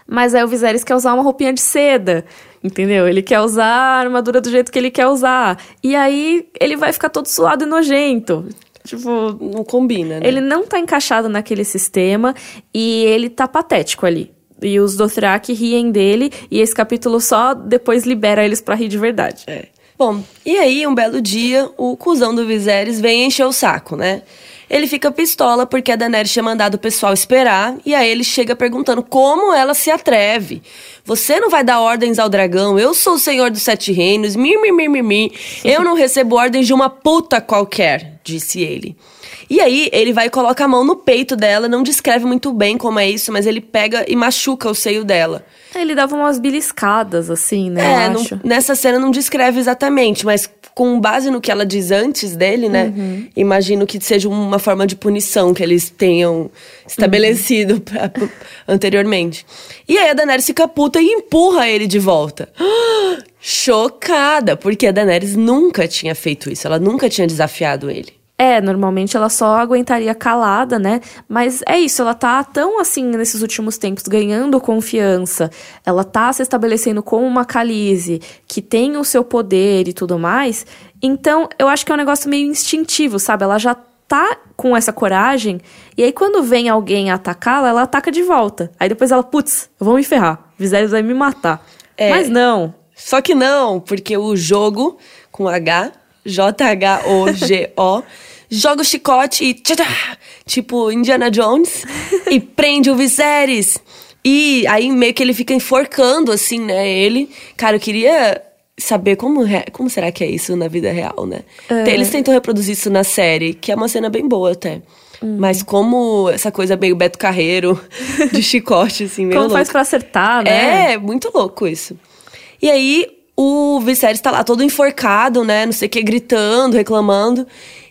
Mas aí o Viserys quer usar uma roupinha de seda, entendeu? Ele quer usar a armadura do jeito que ele quer usar. E aí ele vai ficar todo suado e nojento. Tipo, não combina, né? Ele não tá encaixado naquele sistema e ele tá patético ali. E os Dothraki riem dele e esse capítulo só depois libera eles pra rir de verdade. É. Bom, e aí, um belo dia, o cuzão do Viserys vem encher o saco, né? Ele fica pistola porque a Daenerys tinha mandado o pessoal esperar e aí ele chega perguntando como ela se atreve. Você não vai dar ordens ao dragão, eu sou o senhor dos sete reinos, mir, mir, mir, mir. Eu não recebo ordens de uma puta qualquer, disse ele. E aí ele vai e coloca a mão no peito dela, não descreve muito bem como é isso, mas ele pega e machuca o seio dela. Ele dava umas beliscadas, assim, né? É, não, nessa cena não descreve exatamente, mas com base no que ela diz antes dele, né? Uhum. Imagino que seja uma forma de punição que eles tenham estabelecido uhum. pra, anteriormente. E aí a Daenerys fica puta e empurra ele de volta. *gasps* Chocada, porque a Daenerys nunca tinha feito isso, ela nunca tinha desafiado ele. É, normalmente ela só aguentaria calada, né? Mas é isso, ela tá tão assim nesses últimos tempos ganhando confiança, ela tá se estabelecendo como uma Khaleesi que tem o seu poder e tudo mais. Então, eu acho que é um negócio meio instintivo, sabe? Ela já tá com essa coragem, e aí quando vem alguém atacá-la, ela ataca de volta. Aí depois ela, putz, eu vou me ferrar, Viserys vai me matar. É, Mas não. Só que não, porque o jogo com H J-H-O-G-O, joga o chicote e tchá, tipo Indiana Jones *laughs* e prende o Viserys. E aí meio que ele fica enforcando assim, né, ele. Cara, eu queria saber como, como será que é isso na vida real, né? É. Eles tentam reproduzir isso na série, que é uma cena bem boa até. Uhum. Mas como essa coisa meio Beto Carreiro, de chicote, assim, meio Como louco. faz pra acertar, né? É, muito louco isso. E aí, o Viserys tá lá todo enforcado, né? Não sei o que, gritando, reclamando.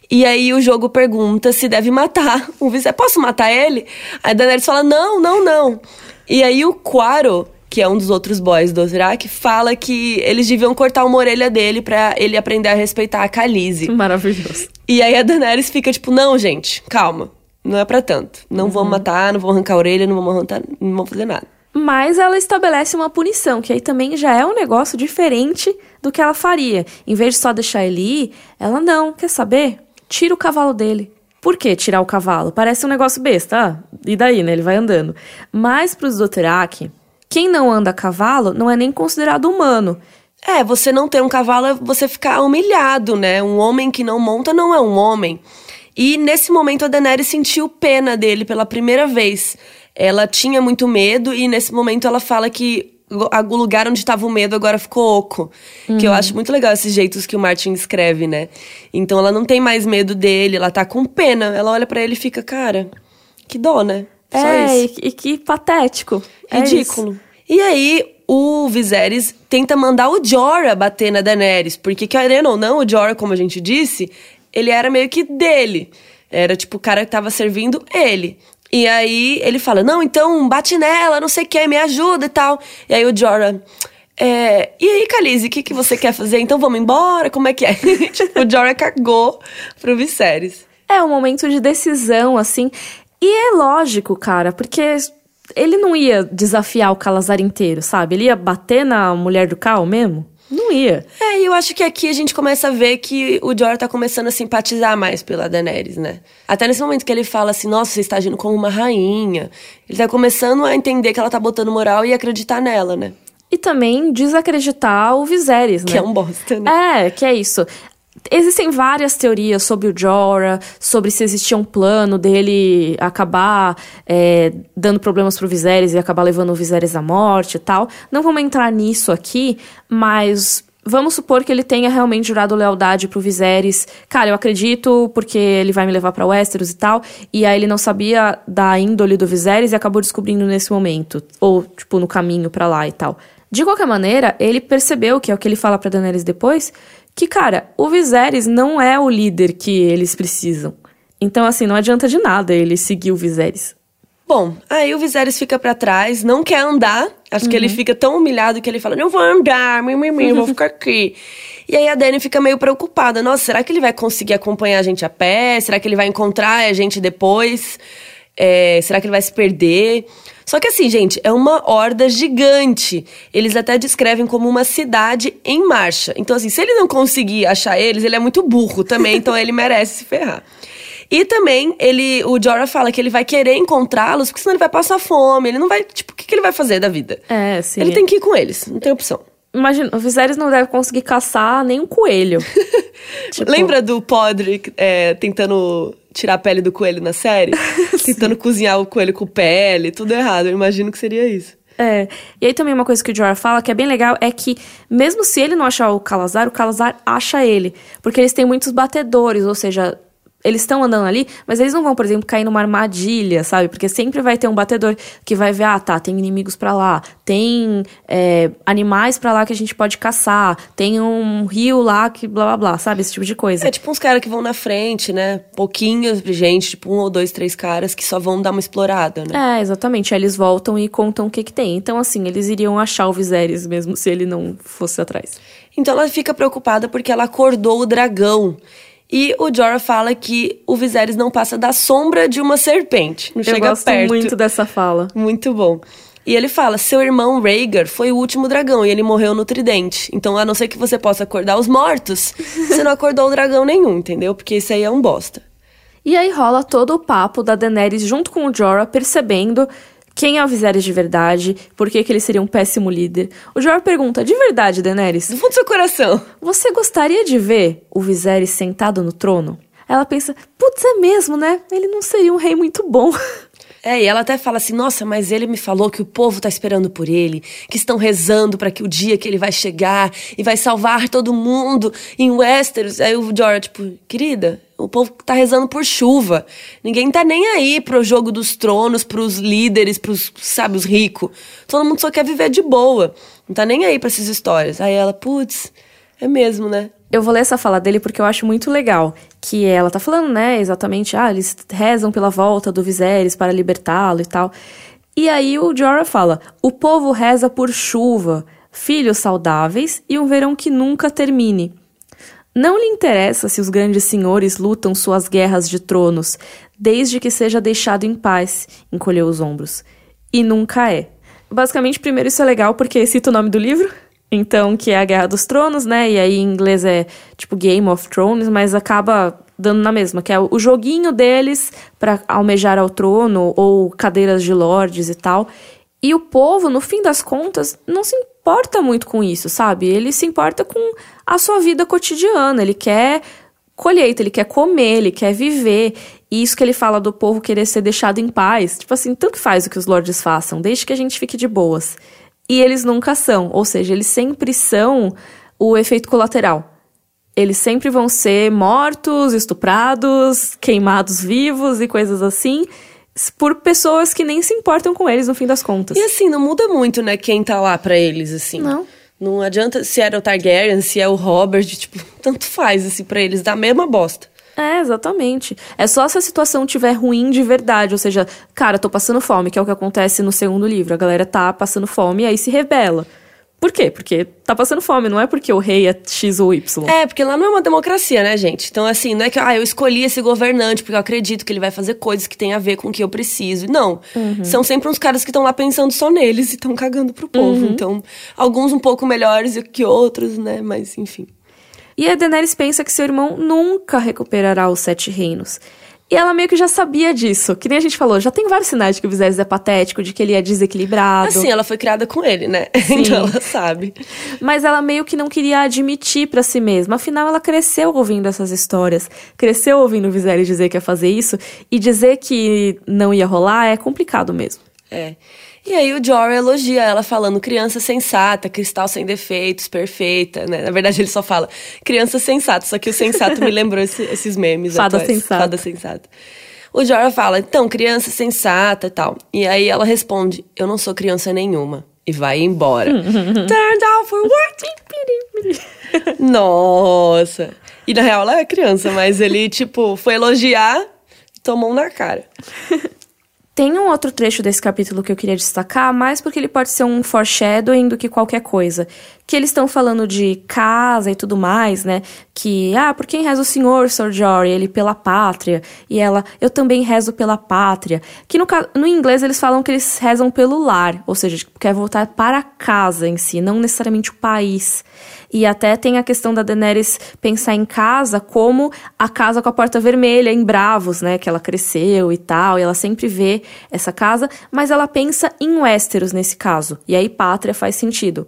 E aí o jogo pergunta se deve matar *laughs* o Viserys. Posso matar ele? Aí a Daenerys fala, não, não, não. E aí o Quaro, que é um dos outros boys do Ozrak, fala que eles deviam cortar uma orelha dele para ele aprender a respeitar a Khaleesi. Maravilhoso. E aí a Daenerys fica tipo, não, gente, calma. Não é para tanto. Não uhum. vamos matar, não vamos arrancar a orelha, não vamos, arrancar, não vamos fazer nada. Mas ela estabelece uma punição, que aí também já é um negócio diferente do que ela faria. Em vez de só deixar ele ir, ela não, quer saber? Tira o cavalo dele. Por que tirar o cavalo? Parece um negócio besta, ah, e daí, né? Ele vai andando. Mas pros Dothraki, quem não anda a cavalo não é nem considerado humano. É, você não ter um cavalo é você ficar humilhado, né? Um homem que não monta não é um homem. E nesse momento a Daenerys sentiu pena dele pela primeira vez ela tinha muito medo e nesse momento ela fala que o lugar onde estava o medo agora ficou oco. Uhum. Que eu uhum. acho muito legal esses jeitos que o Martin escreve, né? Então ela não tem mais medo dele, ela tá com pena. Ela olha para ele e fica, cara, que dó, né? Só é, isso. E, que patético. É Ridículo. É e aí, o Viserys tenta mandar o Jorah bater na Daenerys. Porque, querendo ou não, o Jorah, como a gente disse, ele era meio que dele. Era tipo o cara que tava servindo ele. E aí ele fala: Não, então bate nela, não sei o que, me ajuda e tal. E aí o Jorah. É, e aí, Khaleesi, o que, que você quer fazer? Então vamos embora? Como é que é? *laughs* tipo, o Jorah cagou pro Viserys. É um momento de decisão, assim. E é lógico, cara, porque ele não ia desafiar o Calazar inteiro, sabe? Ele ia bater na mulher do Cal mesmo? Não ia. É, e eu acho que aqui a gente começa a ver que o Jorah tá começando a simpatizar mais pela Daenerys, né? Até nesse momento que ele fala assim, nossa, você está agindo como uma rainha. Ele tá começando a entender que ela tá botando moral e acreditar nela, né? E também desacreditar o Viserys, né? Que é um bosta, né? É, que é isso. Existem várias teorias sobre o Jorah, sobre se existia um plano dele acabar é, dando problemas pro Viserys e acabar levando o Viserys à morte e tal. Não vamos entrar nisso aqui, mas vamos supor que ele tenha realmente jurado lealdade pro Viserys. Cara, eu acredito porque ele vai me levar para Westeros e tal. E aí ele não sabia da índole do Viserys e acabou descobrindo nesse momento. Ou, tipo, no caminho para lá e tal. De qualquer maneira, ele percebeu, que é o que ele fala pra Daenerys depois, que, cara, o Viserys não é o líder que eles precisam. Então, assim, não adianta de nada ele seguir o Viserys. Bom, aí o Viserys fica pra trás, não quer andar. Acho que ele fica tão humilhado que ele fala: Não vou andar, mimimi, vou ficar aqui. E aí a Dani fica meio preocupada: Nossa, será que ele vai conseguir acompanhar a gente a pé? Será que ele vai encontrar a gente depois? É, será que ele vai se perder? Só que assim, gente, é uma horda gigante. Eles até descrevem como uma cidade em marcha. Então, assim, se ele não conseguir achar eles, ele é muito burro também, então ele merece se ferrar. E também, ele, o Jorah fala que ele vai querer encontrá-los, porque senão ele vai passar fome. Ele não vai. Tipo, o que, que ele vai fazer da vida? É, sim. Ele tem que ir com eles, não tem opção. Imagina, o Viserys não deve conseguir caçar nem um coelho. *laughs* Tipo- Lembra do Podrick é, tentando tirar a pele do coelho na série? *laughs* tentando cozinhar o coelho com pele, tudo errado. Eu imagino que seria isso. É. E aí também uma coisa que o Jorah fala que é bem legal é que, mesmo se ele não achar o Calazar, o Calazar acha ele. Porque eles têm muitos batedores, ou seja, eles estão andando ali, mas eles não vão, por exemplo, cair numa armadilha, sabe? Porque sempre vai ter um batedor que vai ver, ah, tá, tem inimigos pra lá, tem é, animais pra lá que a gente pode caçar, tem um rio lá que blá blá blá, sabe? Esse tipo de coisa. É tipo uns caras que vão na frente, né? Pouquinhos de gente, tipo um ou dois, três caras que só vão dar uma explorada, né? É, exatamente. Aí eles voltam e contam o que que tem. Então, assim, eles iriam achar o Viserys mesmo se ele não fosse atrás. Então ela fica preocupada porque ela acordou o dragão. E o Jorah fala que o Viserys não passa da sombra de uma serpente. Não Eu chega gosto perto. muito dessa fala. Muito bom. E ele fala: seu irmão Rhaegar foi o último dragão e ele morreu no tridente. Então, a não ser que você possa acordar os mortos, *laughs* você não acordou o dragão nenhum, entendeu? Porque isso aí é um bosta. E aí rola todo o papo da Daenerys junto com o Jorah percebendo quem é o Viserys de verdade, por que, que ele seria um péssimo líder. O Jorah pergunta, de verdade, Daenerys, Do fundo do seu coração. você gostaria de ver o Viserys sentado no trono? Ela pensa, putz, é mesmo, né? Ele não seria um rei muito bom. *laughs* É, e ela até fala assim: nossa, mas ele me falou que o povo tá esperando por ele, que estão rezando para que o dia que ele vai chegar e vai salvar todo mundo em Westeros. Aí o Jorah, tipo, querida, o povo tá rezando por chuva. Ninguém tá nem aí pro jogo dos tronos, pros líderes, pros, sabe, os ricos. Todo mundo só quer viver de boa. Não tá nem aí pra essas histórias. Aí ela, putz, é mesmo, né? Eu vou ler essa fala dele porque eu acho muito legal. Que ela tá falando, né, exatamente, ah, eles rezam pela volta do Viserys para libertá-lo e tal. E aí o Jorah fala: o povo reza por chuva, filhos saudáveis e um verão que nunca termine. Não lhe interessa se os grandes senhores lutam suas guerras de tronos, desde que seja deixado em paz, encolheu os ombros. E nunca é. Basicamente, primeiro isso é legal porque cita o nome do livro, então, que é a Guerra dos Tronos, né? E aí em inglês é tipo Game of Thrones, mas acaba dando na mesma, que é o joguinho deles para almejar ao trono ou cadeiras de lords e tal. E o povo, no fim das contas, não se importa muito com isso, sabe? Ele se importa com a sua vida cotidiana, ele quer colheita, ele quer comer, ele quer viver. E isso que ele fala do povo querer ser deixado em paz, tipo assim, tanto faz o que os lords façam, desde que a gente fique de boas. E eles nunca são, ou seja, eles sempre são o efeito colateral. Eles sempre vão ser mortos, estuprados, queimados vivos e coisas assim, por pessoas que nem se importam com eles no fim das contas. E assim, não muda muito, né, quem tá lá pra eles, assim. Não. Não adianta se era o Targaryen, se é o Robert, tipo, *laughs* tanto faz, assim, pra eles, dá a mesma bosta. É, exatamente. É só se a situação tiver ruim de verdade, ou seja, cara, tô passando fome, que é o que acontece no segundo livro. A galera tá passando fome e aí se rebela. Por quê? Porque tá passando fome, não é porque o rei é X ou Y. É, porque lá não é uma democracia, né, gente? Então, assim, não é que, ah, eu escolhi esse governante porque eu acredito que ele vai fazer coisas que tem a ver com o que eu preciso. Não. São sempre uns caras que estão lá pensando só neles e estão cagando pro povo. Então, alguns um pouco melhores que outros, né? Mas, enfim. E a Daenerys pensa que seu irmão nunca recuperará os Sete Reinos. E ela meio que já sabia disso. Que nem a gente falou, já tem vários sinais de que o Viserys é patético, de que ele é desequilibrado. Assim, ela foi criada com ele, né? *laughs* Então ela sabe. Mas ela meio que não queria admitir pra si mesma. Afinal, ela cresceu ouvindo essas histórias. Cresceu ouvindo o Viserys dizer que ia fazer isso. E dizer que não ia rolar é complicado mesmo. É. E aí o Jorah elogia ela falando criança sensata, cristal sem defeitos, perfeita, né? Na verdade ele só fala criança sensata, só que o sensato me lembrou esse- esses memes Fada atuais. sensata. Fada sensata. O Jorah fala, então, criança sensata e tal. E aí ela responde, eu não sou criança nenhuma. E vai embora. *laughs* Turned out for what? Nossa. E na real ela é criança, mas ele, tipo, foi elogiar, tomou um na cara. Tem um outro trecho desse capítulo que eu queria destacar, mais porque ele pode ser um foreshadowing do que qualquer coisa. Que eles estão falando de casa e tudo mais, né? Que, ah, por quem reza o senhor, Sir Jory? Ele pela pátria. E ela, eu também rezo pela pátria. Que no, no inglês eles falam que eles rezam pelo lar, ou seja, quer voltar para a casa em si, não necessariamente o país. E até tem a questão da Daenerys pensar em casa como a casa com a porta vermelha em Bravos, né? Que ela cresceu e tal, e ela sempre vê essa casa, mas ela pensa em Westeros nesse caso. E aí Pátria faz sentido.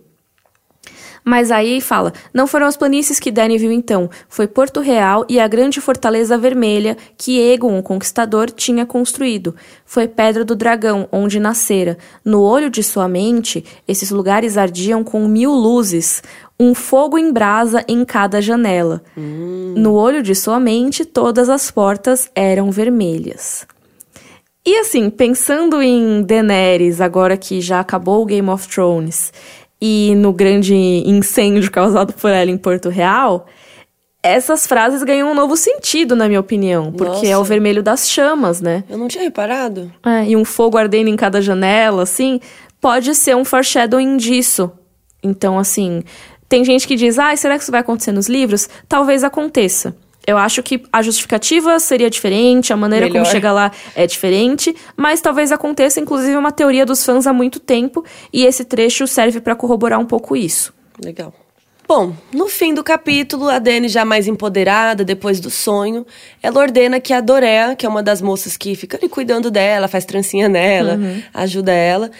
Mas aí fala: não foram as planícies que Dany viu então, foi Porto Real e a grande fortaleza vermelha que Egon, o conquistador, tinha construído. Foi Pedra do Dragão, onde nascera. No olho de sua mente, esses lugares ardiam com mil luzes, um fogo em brasa em cada janela. Hum. No olho de sua mente, todas as portas eram vermelhas. E assim, pensando em Daenerys, agora que já acabou o Game of Thrones, e no grande incêndio causado por ela em Porto Real, essas frases ganham um novo sentido, na minha opinião. Porque Nossa. é o vermelho das chamas, né? Eu não tinha reparado. É, e um fogo ardendo em cada janela, assim, pode ser um foreshadowing disso. Então, assim, tem gente que diz, ah, será que isso vai acontecer nos livros? Talvez aconteça. Eu acho que a justificativa seria diferente, a maneira Melhor. como chega lá é diferente, mas talvez aconteça, inclusive, uma teoria dos fãs há muito tempo, e esse trecho serve para corroborar um pouco isso. Legal. Bom, no fim do capítulo, a Dani, já mais empoderada, depois do sonho, ela ordena que a Dorea, que é uma das moças que fica ali cuidando dela, faz trancinha nela, uhum. ajuda ela,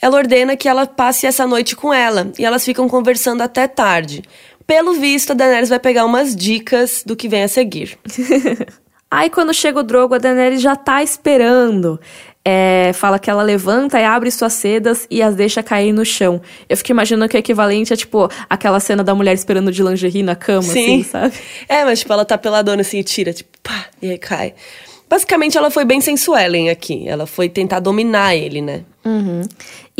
ela ordena que ela passe essa noite com ela, e elas ficam conversando até tarde. Pelo visto, a Daenerys vai pegar umas dicas do que vem a seguir. *laughs* Aí quando chega o Drogo, a Daenerys já tá esperando. É, fala que ela levanta e abre suas sedas e as deixa cair no chão. Eu fico imaginando que é equivalente a, tipo, aquela cena da mulher esperando de lingerie na cama, Sim. assim, sabe? É, mas, tipo, ela tá peladona assim e tira, tipo, pá, e aí cai. Basicamente, ela foi bem sensuelen aqui. Ela foi tentar dominar ele, né? Uhum.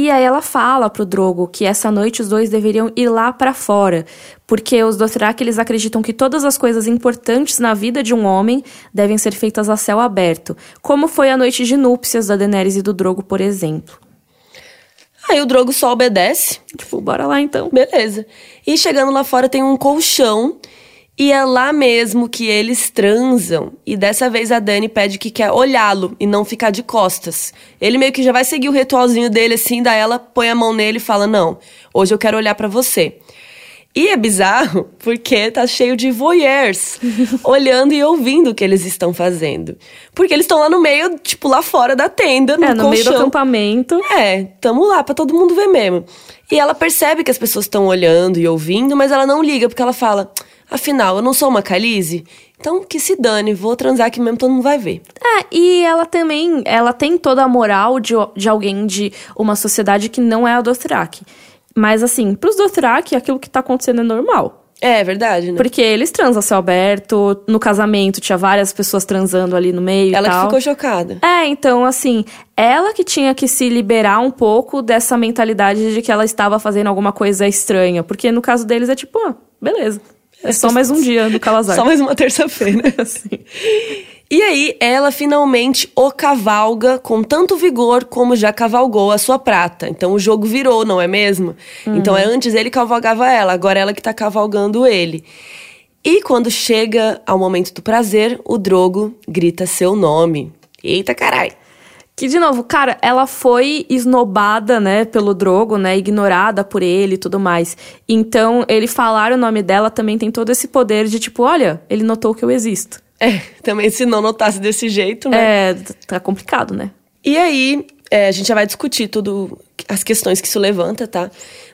E aí ela fala pro Drogo que essa noite os dois deveriam ir lá para fora, porque os Dothraki eles acreditam que todas as coisas importantes na vida de um homem devem ser feitas a céu aberto, como foi a noite de núpcias da Daenerys e do Drogo, por exemplo. Aí o Drogo só obedece. Tipo, bora lá então. Beleza. E chegando lá fora tem um colchão e é lá mesmo que eles transam. E dessa vez a Dani pede que quer olhá-lo e não ficar de costas. Ele meio que já vai seguir o ritualzinho dele assim, daí ela põe a mão nele e fala: Não, hoje eu quero olhar para você. E é bizarro *laughs* porque tá cheio de voyeurs *laughs* olhando e ouvindo o que eles estão fazendo. Porque eles estão lá no meio, tipo, lá fora da tenda, no, é, no colchão. meio do acampamento. É, tamo lá pra todo mundo ver mesmo. E ela percebe que as pessoas estão olhando e ouvindo, mas ela não liga, porque ela fala: Afinal, eu não sou uma Khaleesi, então que se dane, vou transar aqui mesmo, todo mundo vai ver. É, e ela também, ela tem toda a moral de, de alguém de uma sociedade que não é a Dothraki. Mas assim, pros Dothraki, aquilo que tá acontecendo é normal. É, é verdade, né? Porque eles transam a céu aberto, no casamento tinha várias pessoas transando ali no meio Ela e tal. que ficou chocada. É, então assim, ela que tinha que se liberar um pouco dessa mentalidade de que ela estava fazendo alguma coisa estranha. Porque no caso deles é tipo, ah, beleza. É só mais um dia no Calazar. Só mais uma terça-feira. *laughs* assim. E aí, ela finalmente o cavalga com tanto vigor como já cavalgou a sua prata. Então o jogo virou, não é mesmo? Uhum. Então é antes ele cavalgava ela, agora ela que tá cavalgando ele. E quando chega ao momento do prazer, o Drogo grita seu nome. Eita carai! Que, de novo, cara, ela foi esnobada, né, pelo Drogo, né, ignorada por ele e tudo mais. Então, ele falar o nome dela também tem todo esse poder de, tipo, olha, ele notou que eu existo. É, também se não notasse desse jeito, né? É, tá complicado, né? E aí, é, a gente já vai discutir tudo, as questões que isso levanta, tá?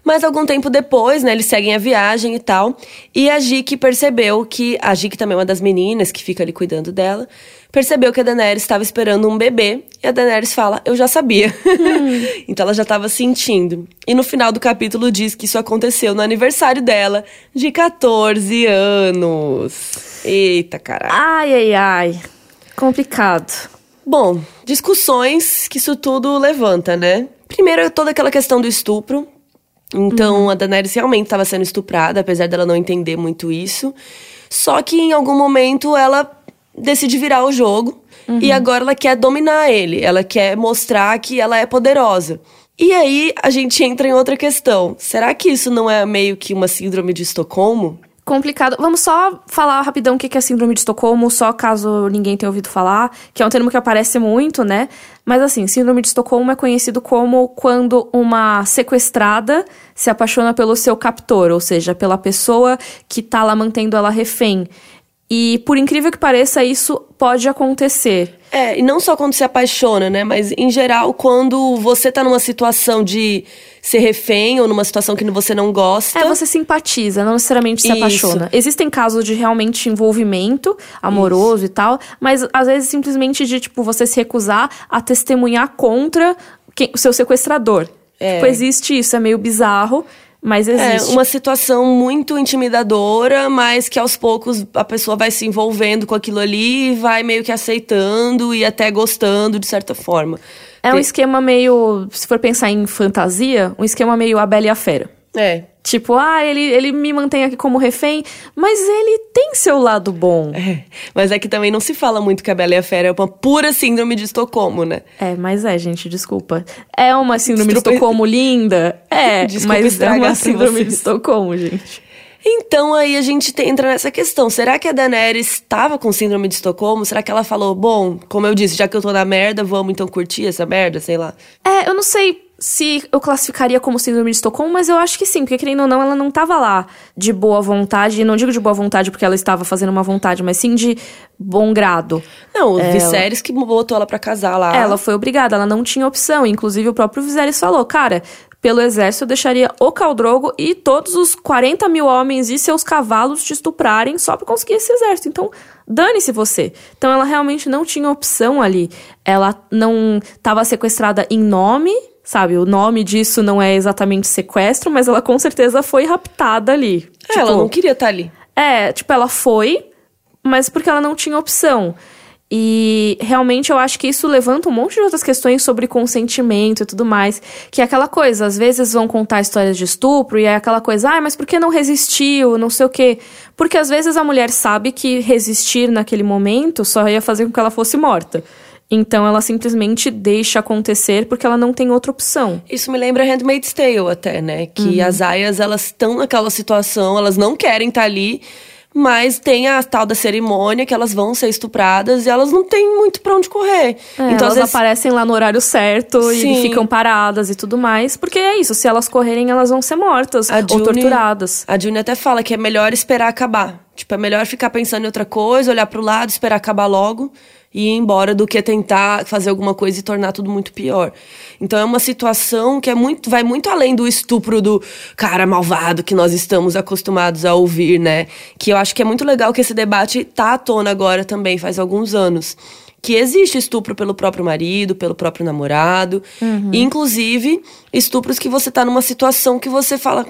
Mas algum tempo depois, né, eles seguem a viagem e tal. E a Jique percebeu que. A Jique também é uma das meninas que fica ali cuidando dela. Percebeu que a Daenerys estava esperando um bebê. E a Daenerys fala: Eu já sabia. Hum. *laughs* então ela já estava sentindo. E no final do capítulo diz que isso aconteceu no aniversário dela, de 14 anos. Eita, caralho. Ai, ai, ai. Complicado. Bom, discussões que isso tudo levanta, né? Primeiro, toda aquela questão do estupro. Então, uhum. a Daenerys realmente estava sendo estuprada, apesar dela não entender muito isso. Só que em algum momento ela decide virar o jogo uhum. e agora ela quer dominar ele, ela quer mostrar que ela é poderosa. E aí a gente entra em outra questão. Será que isso não é meio que uma síndrome de Estocolmo? Complicado. Vamos só falar rapidão o que é síndrome de Estocolmo, só caso ninguém tenha ouvido falar, que é um termo que aparece muito, né? Mas assim, síndrome de Estocolmo é conhecido como quando uma sequestrada se apaixona pelo seu captor, ou seja, pela pessoa que tá lá mantendo ela refém. E por incrível que pareça, isso pode acontecer. É, e não só quando se apaixona, né? Mas em geral, quando você tá numa situação de ser refém ou numa situação que você não gosta. É, você simpatiza, não necessariamente se Isso. apaixona. Existem casos de realmente envolvimento amoroso Isso. e tal, mas às vezes simplesmente de, tipo, você se recusar a testemunhar contra quem, o seu sequestrador. É. Tipo, existe isso, é meio bizarro. Mas é, existe. É uma situação muito intimidadora, mas que aos poucos a pessoa vai se envolvendo com aquilo ali e vai meio que aceitando e até gostando de certa forma. É um esquema meio, se for pensar em fantasia, um esquema meio a Bela e a Fera. É. Tipo, ah, ele, ele me mantém aqui como refém, mas ele tem seu lado bom. É, mas é que também não se fala muito que a Bela e a Fera é uma pura síndrome de Estocolmo, né? É, mas é, gente, desculpa. É uma síndrome de Estocolmo linda? É, *laughs* desculpa mas é uma síndrome de Estocolmo, gente. Então aí a gente entra nessa questão. Será que a Daenerys estava com síndrome de Estocolmo? Será que ela falou, bom, como eu disse, já que eu tô na merda, vamos então curtir essa merda, sei lá? É, eu não sei se eu classificaria como síndrome de Estocolmo, mas eu acho que sim, porque querendo ou não, ela não estava lá de boa vontade, e não digo de boa vontade porque ela estava fazendo uma vontade, mas sim de bom grado. Não, o Viserys que botou ela para casar lá. Ela foi obrigada, ela não tinha opção, inclusive o próprio Viserys falou, cara, pelo exército eu deixaria o Caldrogo e todos os 40 mil homens e seus cavalos te estuprarem só para conseguir esse exército. Então, dane-se você. Então ela realmente não tinha opção ali. Ela não estava sequestrada em nome sabe? O nome disso não é exatamente sequestro, mas ela com certeza foi raptada ali. É, tipo, ela não queria estar tá ali. É, tipo, ela foi, mas porque ela não tinha opção. E realmente eu acho que isso levanta um monte de outras questões sobre consentimento e tudo mais. Que é aquela coisa, às vezes vão contar histórias de estupro e é aquela coisa, ah, mas por que não resistiu? Não sei o quê. Porque às vezes a mulher sabe que resistir naquele momento só ia fazer com que ela fosse morta. Então ela simplesmente deixa acontecer porque ela não tem outra opção. Isso me lembra Handmaid's Tale até, né? Que uhum. as aias, elas estão naquela situação, elas não querem estar tá ali, mas tem a tal da cerimônia que elas vão ser estupradas e elas não têm muito para onde correr. É, então elas vezes... aparecem lá no horário certo Sim. e ficam paradas e tudo mais, porque é isso, se elas correrem elas vão ser mortas a ou June, torturadas. A June até fala que é melhor esperar acabar. Tipo, é melhor ficar pensando em outra coisa, olhar para o lado, esperar acabar logo e ir embora do que tentar fazer alguma coisa e tornar tudo muito pior. Então é uma situação que é muito, vai muito além do estupro do cara malvado que nós estamos acostumados a ouvir, né? Que eu acho que é muito legal que esse debate tá à tona agora também, faz alguns anos que existe estupro pelo próprio marido, pelo próprio namorado, uhum. inclusive estupros que você tá numa situação que você fala,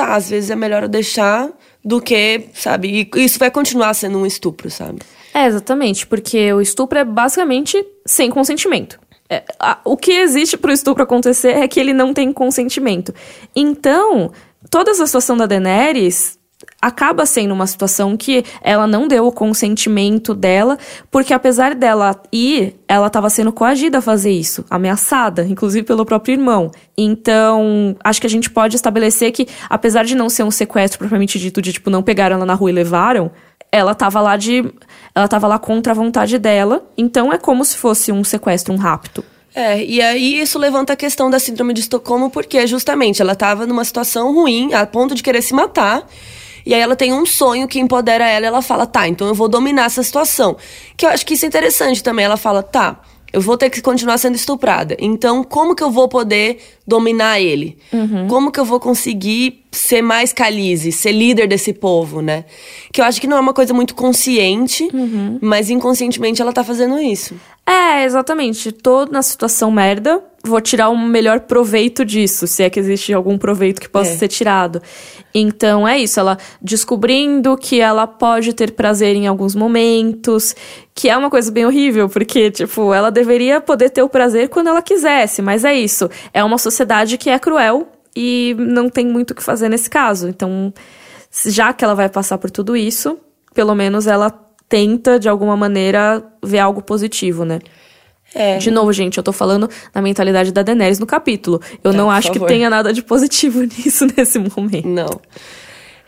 tá, às vezes é melhor eu deixar do que, sabe? E isso vai continuar sendo um estupro, sabe? É, exatamente, porque o estupro é basicamente sem consentimento. É, a, o que existe para o estupro acontecer é que ele não tem consentimento. Então, toda essa situação da Daenerys acaba sendo uma situação que ela não deu o consentimento dela, porque apesar dela ir, ela estava sendo coagida a fazer isso, ameaçada, inclusive pelo próprio irmão. Então, acho que a gente pode estabelecer que, apesar de não ser um sequestro propriamente dito, de tipo, não pegaram ela na rua e levaram, ela tava lá de. Ela tava lá contra a vontade dela. Então é como se fosse um sequestro, um rapto. É, e aí isso levanta a questão da síndrome de Estocolmo, porque justamente ela estava numa situação ruim, a ponto de querer se matar. E aí ela tem um sonho que empodera ela e ela fala, tá, então eu vou dominar essa situação. Que eu acho que isso é interessante também. Ela fala, tá, eu vou ter que continuar sendo estuprada. Então, como que eu vou poder dominar ele? Uhum. Como que eu vou conseguir ser mais calize, ser líder desse povo, né? Que eu acho que não é uma coisa muito consciente, uhum. mas inconscientemente ela tá fazendo isso. É, exatamente. Tô na situação merda, vou tirar o um melhor proveito disso, se é que existe algum proveito que possa é. ser tirado. Então é isso, ela descobrindo que ela pode ter prazer em alguns momentos, que é uma coisa bem horrível, porque, tipo, ela deveria poder ter o prazer quando ela quisesse, mas é isso. É uma sociedade que é cruel e não tem muito o que fazer nesse caso. Então, já que ela vai passar por tudo isso, pelo menos ela tenta, de alguma maneira, ver algo positivo, né? É. De novo, gente, eu tô falando na mentalidade da Daenerys no capítulo. Eu não por acho que tenha nada de positivo *laughs* nisso nesse momento. Não.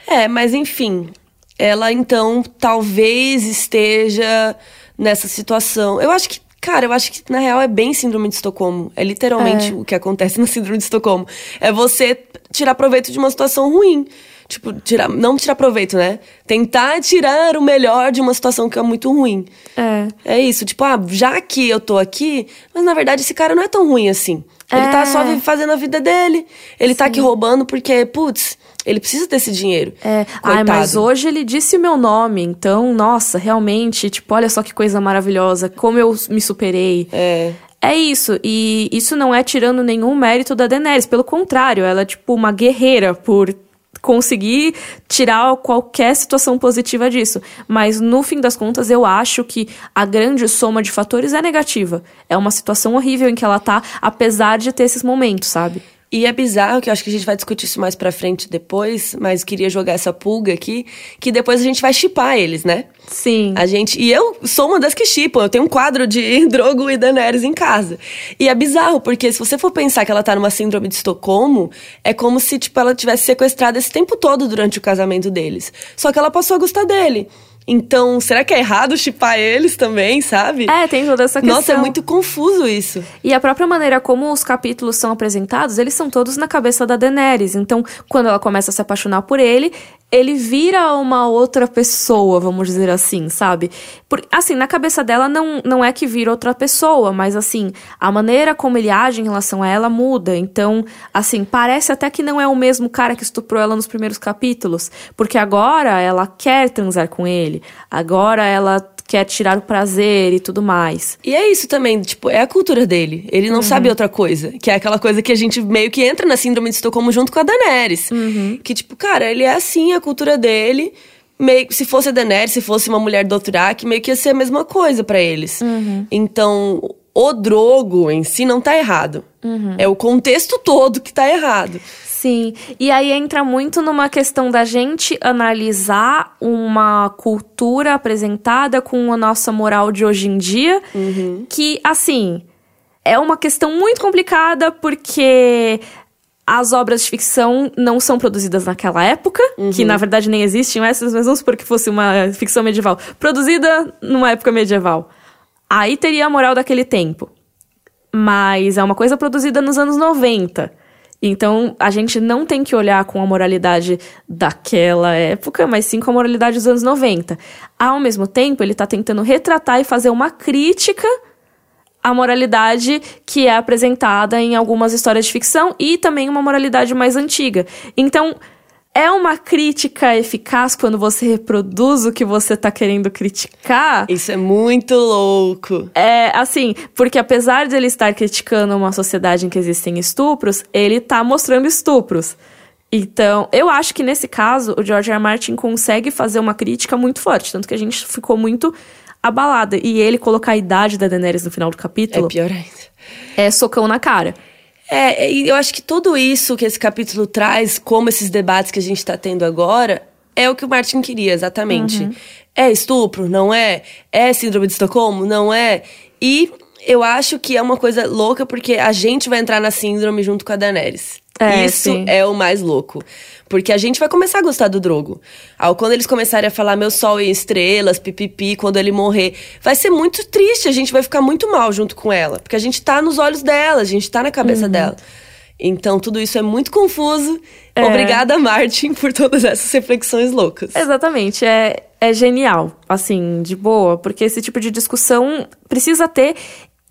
É, mas enfim. Ela então talvez esteja nessa situação. Eu acho que, cara, eu acho que na real é bem síndrome de Estocolmo. É literalmente É. o que acontece *laughs* na síndrome de Estocolmo. É você tirar proveito de uma situação ruim. Tipo, tirar, não tirar proveito, né? Tentar tirar o melhor de uma situação que é muito ruim. É. É isso, tipo, ah, já que eu tô aqui, mas na verdade esse cara não é tão ruim assim. Ele tá É. só vi- fazendo a vida dele. Ele tá aqui roubando porque, putz, ele precisa desse dinheiro. É, ai, mas hoje ele disse o meu nome, então, nossa, realmente, tipo, olha só que coisa maravilhosa, como eu me superei. É. É isso, e isso não é tirando nenhum mérito da Daenerys, pelo contrário, ela é tipo uma guerreira por conseguir tirar qualquer situação positiva disso. Mas no fim das contas, eu acho que a grande soma de fatores é negativa. É uma situação horrível em que ela tá, apesar de ter esses momentos, sabe? E é bizarro, que eu acho que a gente vai discutir isso mais pra frente depois, mas queria jogar essa pulga aqui, que depois a gente vai chipar eles, né? Sim. A gente, e eu sou uma das que chipam, eu tenho um quadro de *laughs* Drogo e Daenerys em casa. E é bizarro, porque se você for pensar que ela tá numa síndrome de Estocolmo, é como se, tipo, ela tivesse sequestrada esse tempo todo durante o casamento deles. Só que ela passou a gostar dele. Então, será que é errado chipar eles também, sabe? É, tem toda essa questão. Nossa, é muito confuso isso. E a própria maneira como os capítulos são apresentados, eles são todos na cabeça da Daenerys. Então, quando ela começa a se apaixonar por ele, ele vira uma outra pessoa, vamos dizer assim, sabe? Por, assim, na cabeça dela não, não é que vira outra pessoa, mas assim, a maneira como ele age em relação a ela muda. Então, assim, parece até que não é o mesmo cara que estuprou ela nos primeiros capítulos, porque agora ela quer transar com ele, agora ela quer tirar o prazer e tudo mais. E é isso também, tipo, é a cultura dele. Ele não sabe outra coisa. Que é aquela coisa que a gente meio que entra na síndrome de Estocolmo junto com a Daenerys. Que, tipo, cara, ele é assim, a cultura dele. Meio, se fosse a Daenerys, se fosse uma mulher do Dothraki, meio que ia ser a mesma coisa pra eles. Então, o Drogo em si não tá errado. É o contexto todo que tá errado. Sim, e aí entra muito numa questão da gente analisar uma cultura apresentada com a nossa moral de hoje em dia, que, assim, é uma questão muito complicada porque as obras de ficção não são produzidas naquela época, que na verdade nem existiam essas, mas vamos supor que fosse uma ficção medieval, produzida numa época medieval. Aí teria a moral daquele tempo. Mas é uma coisa produzida nos anos 90. Então, a gente não tem que olhar com a moralidade daquela época, mas sim com a moralidade dos anos 90. Ao mesmo tempo, ele tá tentando retratar e fazer uma crítica à moralidade que é apresentada em algumas histórias de ficção e também uma moralidade mais antiga. Então, é uma crítica eficaz quando você reproduz o que você tá querendo criticar? Isso é muito louco. É, assim, porque apesar de ele estar criticando uma sociedade em que existem estupros, ele tá mostrando estupros. Então, eu acho que nesse caso, o George R. R. Martin consegue fazer uma crítica muito forte, tanto que a gente ficou muito abalada. E ele colocar a idade da Daenerys no final do É capítulo pior ainda. é, socão na cara. É, e eu acho que tudo isso que esse capítulo traz, como esses debates que a gente tá tendo agora, é o que o Martin queria, exatamente. É estupro? Não é? É síndrome de Estocolmo? Não é? E eu acho que é uma coisa louca porque a gente vai entrar na síndrome junto com a Daenerys. É, Isso sim. é o mais louco. Porque a gente vai começar a gostar do Drogo. Ao quando eles começarem a falar meu sol e estrelas, pipipi, quando ele morrer, vai ser muito triste, a gente vai ficar muito mal junto com ela. Porque a gente tá nos olhos dela, a gente tá na cabeça dela. Então tudo isso é muito confuso. É. Obrigada, Martin, *laughs* por todas essas reflexões loucas. Exatamente, é, é genial, assim, de boa, porque esse tipo de discussão precisa ter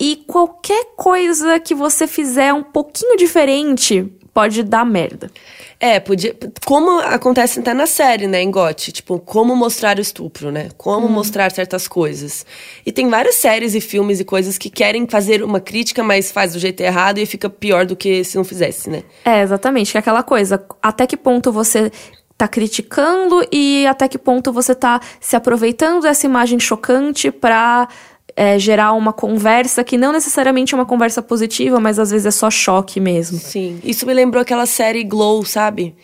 e qualquer coisa que você fizer um pouquinho diferente pode dar merda. É, podia. Como acontece até na série, né, em GOT? Tipo, como mostrar o estupro, né? Como mostrar certas coisas. E tem várias séries e filmes e coisas que querem fazer uma crítica, mas faz do jeito errado e fica pior do que se não fizesse, né? É, exatamente, que é aquela coisa, até que ponto você tá criticando e até que ponto você tá se aproveitando dessa imagem chocante pra é, gerar uma conversa que não necessariamente é uma conversa positiva, mas às vezes é só choque mesmo. Sim. Isso me lembrou aquela série Glow, sabe?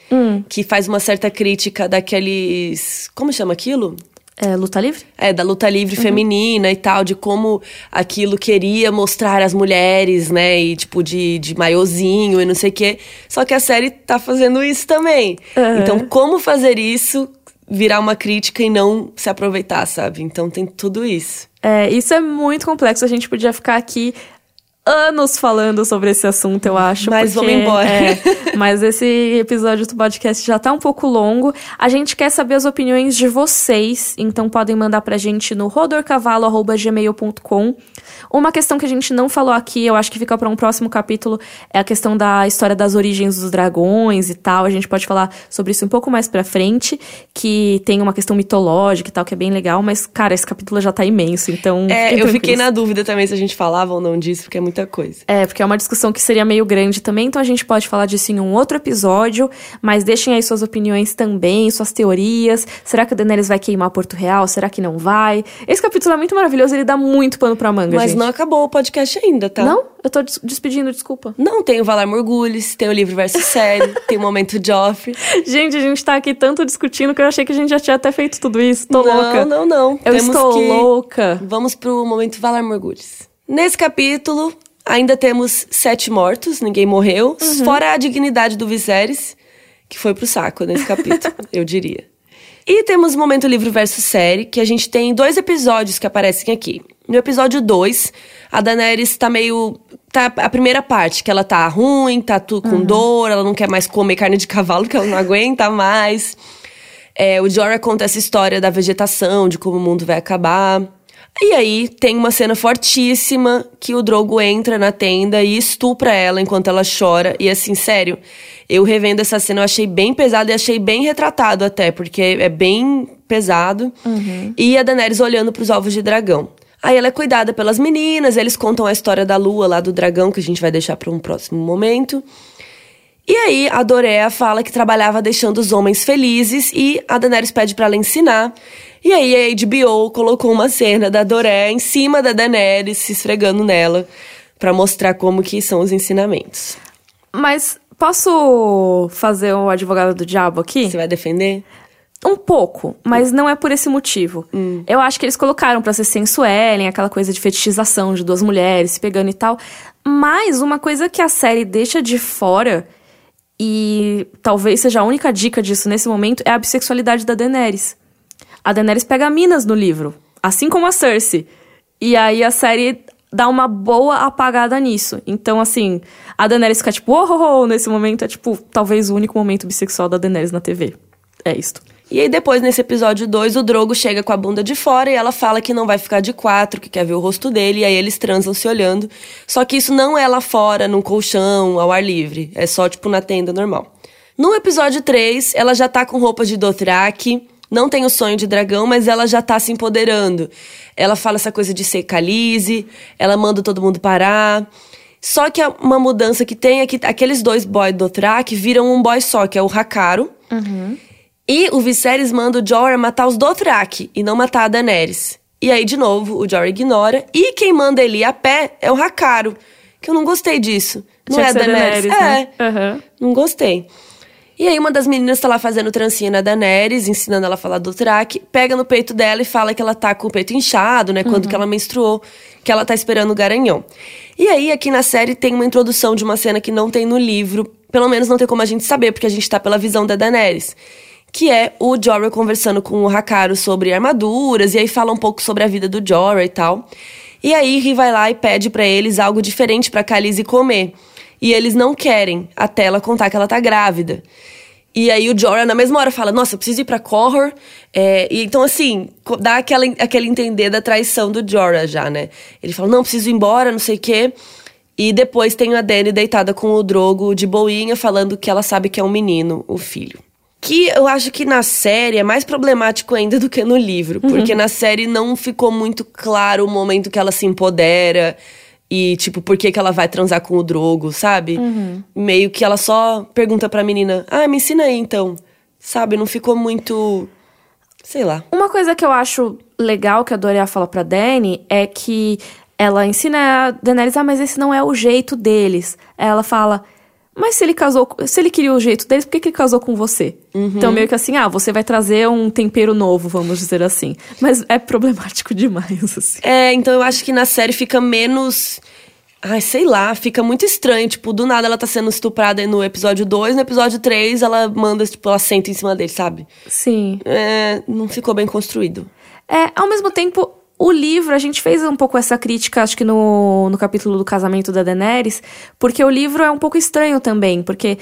Que faz uma certa crítica daqueles. Como chama aquilo? É, luta livre? É, da luta livre feminina e tal, de como aquilo queria mostrar as mulheres, né? E tipo, de, de maiozinho e não sei o quê. Só que a série tá fazendo isso também. Uhum. Então, como fazer isso virar uma crítica e não se aproveitar, sabe? Então tem tudo isso. É, isso é muito complexo. A gente podia ficar aqui anos falando sobre esse assunto, eu acho. Mas porque, vamos embora. é, *laughs* mas esse episódio do podcast já tá um pouco longo. A gente quer saber as opiniões de vocês, então podem mandar pra gente no rodorcavalo.gmail.com. Uma questão que a gente não falou aqui, eu acho que fica para um próximo capítulo, é a questão da história das origens dos dragões e tal. A gente pode falar sobre isso um pouco mais pra frente, que tem uma questão mitológica e tal, que é bem legal, mas, cara, esse capítulo já tá imenso, então. É, eu fiquei na dúvida também se a gente falava ou não disso, porque é muita coisa. É, porque é uma discussão que seria meio grande também, então a gente pode falar disso em um outro episódio, mas deixem aí suas opiniões também, suas teorias. Será que a Daenerys vai queimar Porto Real? Será que não vai? Esse capítulo é muito maravilhoso, ele dá muito pano pra manga, Mas gente. não acabou o podcast ainda, tá? Não? Eu tô des- despedindo, desculpa. Não, tem o Valar Morgulhos, tem o livro versus série, *laughs* tem o Momento Joffrey. Gente, a gente tá aqui tanto discutindo que eu achei que a gente já tinha até feito tudo isso. Tô não, louca. não, não. Eu Temos estou que... louca. Vamos pro Momento Valar Morgulhos. Nesse capítulo, ainda temos sete mortos, ninguém morreu, Uhum. fora a dignidade do Viserys, que foi pro saco nesse capítulo, *laughs* eu diria. E temos o Momento Livro versus Série, que a gente tem dois episódios que aparecem aqui. No episódio 2, a Daenerys tá meio. Tá a primeira parte, que ela tá ruim, tá tudo Uhum. com dor, ela não quer mais comer carne de cavalo, porque ela não aguenta mais. É, o Jorah conta essa história da vegetação, de como o mundo vai acabar. E aí tem uma cena fortíssima que o Drogo entra na tenda e estupra ela enquanto ela chora. E assim, sério, eu revendo essa cena eu achei bem pesado e achei bem retratado até, porque é bem pesado. E a Daenerys olhando pros ovos de dragão. Aí ela é cuidada pelas meninas, eles contam a história da lua lá do dragão, que a gente vai deixar para um próximo momento. E aí, a Dorea fala que trabalhava deixando os homens felizes e a Daenerys pede pra ela ensinar. E aí, a HBO colocou uma cena da Dorea em cima da Daenerys, se esfregando nela, pra mostrar como que são os ensinamentos. Mas posso fazer o advogado do diabo aqui? Você vai defender? Um pouco, mas não é por esse motivo. Eu acho que eles colocaram pra ser sensuelem, aquela coisa de fetichização de duas mulheres se pegando e tal. Mas uma coisa que a série deixa de fora, e talvez seja a única dica disso nesse momento, é a bissexualidade da Daenerys. A Daenerys pega minas no livro, assim como a Cersei. E aí a série dá uma boa apagada nisso. Então, assim, a Daenerys fica tipo, oh, oh, oh, nesse momento é tipo, talvez o único momento bissexual da Daenerys na TV. É isto. E aí depois, nesse episódio 2, o Drogo chega com a bunda de fora e ela fala que não vai ficar de quatro, que quer ver o rosto dele, e aí eles transam se olhando. Só que isso não é lá fora, num colchão, ao ar livre. É só, tipo, na tenda normal. No episódio 3, ela já tá com roupas de Dothraki, não tem o sonho de dragão, mas ela já tá se empoderando. Ela fala essa coisa de ser Khaleesi, ela manda todo mundo parar. Só que uma mudança que tem é que aqueles dois boys do Dothraki viram um boy só, que é o Hakaro. E o Viserys manda o Jorah matar os Dothraki e não matar a Daenerys. E aí, de novo, o Jorah ignora. E quem manda ele ir a pé é o Hakaro. Que eu não gostei disso. Não Tinha é a Daenerys. Daenerys, é. né? Aham. Não gostei. E aí uma das meninas tá lá fazendo trancinha na Daenerys, ensinando ela a falar do Thrak, pega no peito dela e fala que ela tá com o peito inchado, né? Quando que ela menstruou, que ela tá esperando o garanhão. E aí, aqui na série, tem uma introdução de uma cena que não tem no livro, pelo menos não tem como a gente saber, porque a gente tá pela visão da Daenerys. Que é o Jorah conversando com o Hakaro sobre armaduras, e aí fala um pouco sobre a vida do Jorah e tal. E aí, Ri vai lá e pede pra eles algo diferente pra Khaleesi comer. E eles não querem, até ela contar que ela tá grávida. E aí o Jorah, na mesma hora, fala, nossa, eu preciso ir pra Corhor. É, e então, assim, dá aquela, aquele entender da traição do Jorah já, né? Ele fala, não, preciso ir embora, não sei o quê. E depois tem a Dany deitada com o Drogo de boinha, falando que ela sabe que é um menino, o filho. Que eu acho que na série é mais problemático ainda do que no livro. Porque na série não ficou muito claro o momento que ela se empodera e, tipo, por que, que ela vai transar com o Drogo, sabe? Meio que ela só pergunta pra menina: Ah, me ensina aí então. Sabe? Não ficou muito. Sei lá. Uma coisa que eu acho legal que a Doria fala pra Dany é que ela ensina a Daenerys, ah, mas esse não é o jeito deles. Ela fala, mas se ele casou, se ele queria o jeito deles, por que, que ele casou com você? Uhum. Então, meio que assim, ah, você vai trazer um tempero novo, vamos dizer assim. Mas é problemático *laughs* demais, assim. É, então eu acho que na série fica menos. Ai, sei lá, fica muito estranho. Tipo, do nada ela tá sendo estuprada no episódio 2, no episódio 3 ela manda, tipo, ela senta em cima dele, sabe? Sim. É, não ficou bem construído. É, ao mesmo tempo, o livro, a gente fez um pouco essa crítica, acho que no, no capítulo do casamento da Daenerys, porque o livro é um pouco estranho também, porque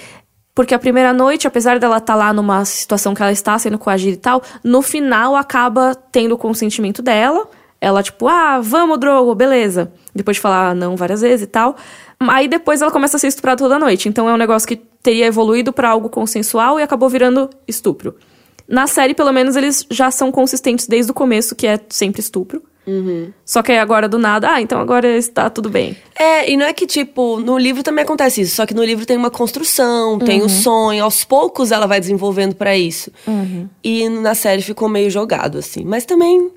porque a primeira noite, apesar dela estar tá lá numa situação que ela está sendo coagida e tal, no final acaba tendo o consentimento dela. Ela, tipo, ah, vamos, Drogo, beleza. Depois de falar não várias vezes e tal. Aí depois ela começa a ser estuprada toda noite. Então é um negócio que teria evoluído para algo consensual e acabou virando estupro. Na série, pelo menos, eles já são consistentes desde o começo, que é sempre estupro. Uhum. Só que agora do nada, ah, então agora está tudo bem. É, e não é que, tipo, no livro também acontece isso, só que no livro tem uma construção, uhum. tem o um sonho, aos poucos ela vai desenvolvendo para isso. Uhum. E na série ficou meio jogado, assim. Mas também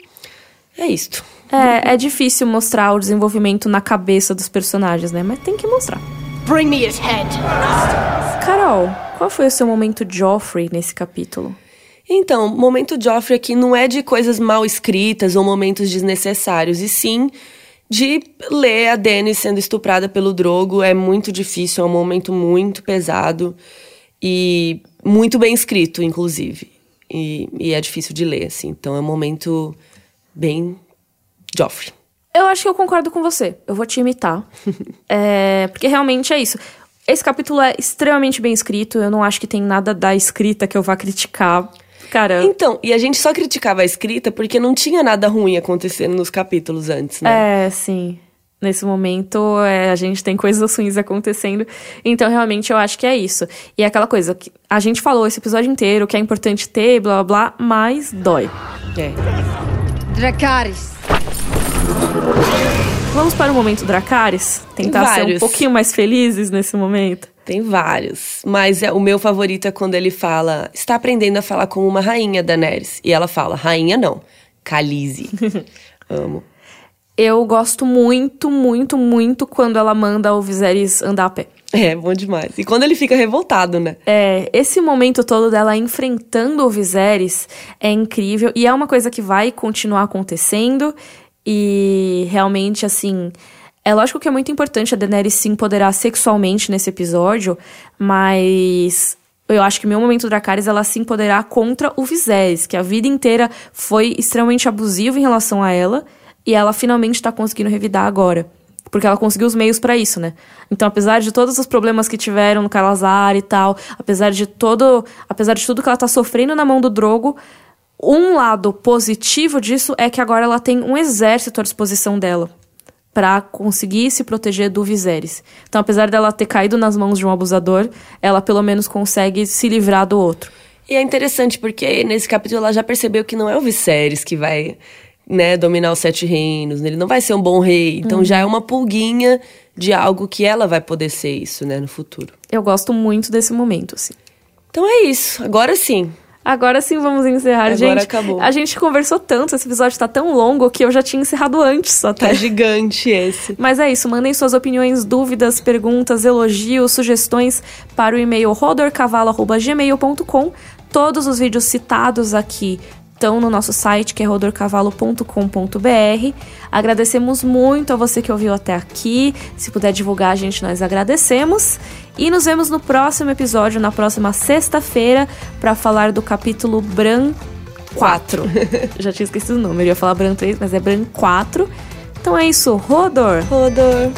é isto. É, é difícil mostrar o desenvolvimento na cabeça dos personagens, né? Mas tem que mostrar. Bring me his head. Carol, qual foi o seu momento Joffrey nesse capítulo? Então, momento Joffrey aqui não é de coisas mal escritas ou momentos desnecessários, e sim de ler a Dany sendo estuprada pelo Drogo. É muito difícil, é um momento muito pesado e muito bem escrito, inclusive. E, e é difícil de ler, assim. Então é um momento bem Joffrey. Eu acho que eu concordo com você. Eu vou te imitar. *laughs* é, porque realmente é isso. Esse capítulo é extremamente bem escrito. Eu não acho que tem nada da escrita que eu vá criticar. Cara. Então, e a gente só criticava a escrita porque não tinha nada ruim acontecendo nos capítulos antes, né? É, sim. Nesse momento, é, a gente tem coisas ruins acontecendo. Então, realmente, eu acho que é isso. E é aquela coisa que a gente falou esse episódio inteiro que é importante ter, blá blá blá, mas dói. É. Dracarys. Vamos para o momento Dracarys? Tentar ser um pouquinho mais felizes nesse momento. Tem vários. Mas é, o meu favorito é quando ele fala: está aprendendo a falar como uma rainha, Daenerys. E ela fala: rainha não, Khaleesi. *laughs* Amo. Eu gosto muito, muito, muito quando ela manda o Viserys andar a pé. É, bom demais. E quando ele fica revoltado, né? É, esse momento todo dela enfrentando o Viserys é incrível. E é uma coisa que vai continuar acontecendo. E realmente, assim, é lógico que é muito importante a Daenerys se empoderar sexualmente nesse episódio, mas eu acho que meu momento Dracarys ela se empoderar contra o Viserys, que a vida inteira foi extremamente abusivo em relação a ela, e ela finalmente tá conseguindo revidar agora. Porque ela conseguiu os meios para isso, né? Então, apesar de todos os problemas que tiveram no Calazar e tal, apesar de todo, apesar de tudo que ela tá sofrendo na mão do Drogo, um lado positivo disso é que agora ela tem um exército à disposição dela para conseguir se proteger do Viserys. Então, apesar dela ter caído nas mãos de um abusador, ela pelo menos consegue se livrar do outro. E é interessante porque nesse capítulo ela já percebeu que não é o Viserys que vai, né, dominar os sete reinos, ele não vai ser um bom rei. Então uhum. já é uma pulguinha de algo que ela vai poder ser isso, né, no futuro. Eu gosto muito desse momento, assim. Então é isso. Agora sim. Agora sim vamos encerrar, Agora gente. acabou. A gente conversou tanto, esse episódio tá tão longo que eu já tinha encerrado antes até. Tá gigante esse. Mas é isso, mandem suas opiniões, dúvidas, perguntas, elogios, sugestões para o e-mail rodorcavalo.gmail.com. Todos os vídeos citados aqui estão no nosso site, que é rodorcavalo.com.br. Agradecemos muito a você que ouviu até aqui. Se puder divulgar a gente, nós agradecemos. E nos vemos no próximo episódio, na próxima sexta-feira, para falar do capítulo Bran 4. *laughs* Já tinha esquecido o número, eu ia falar Bran 3, mas é Bran 4. Então é isso, Rodor! Rodor!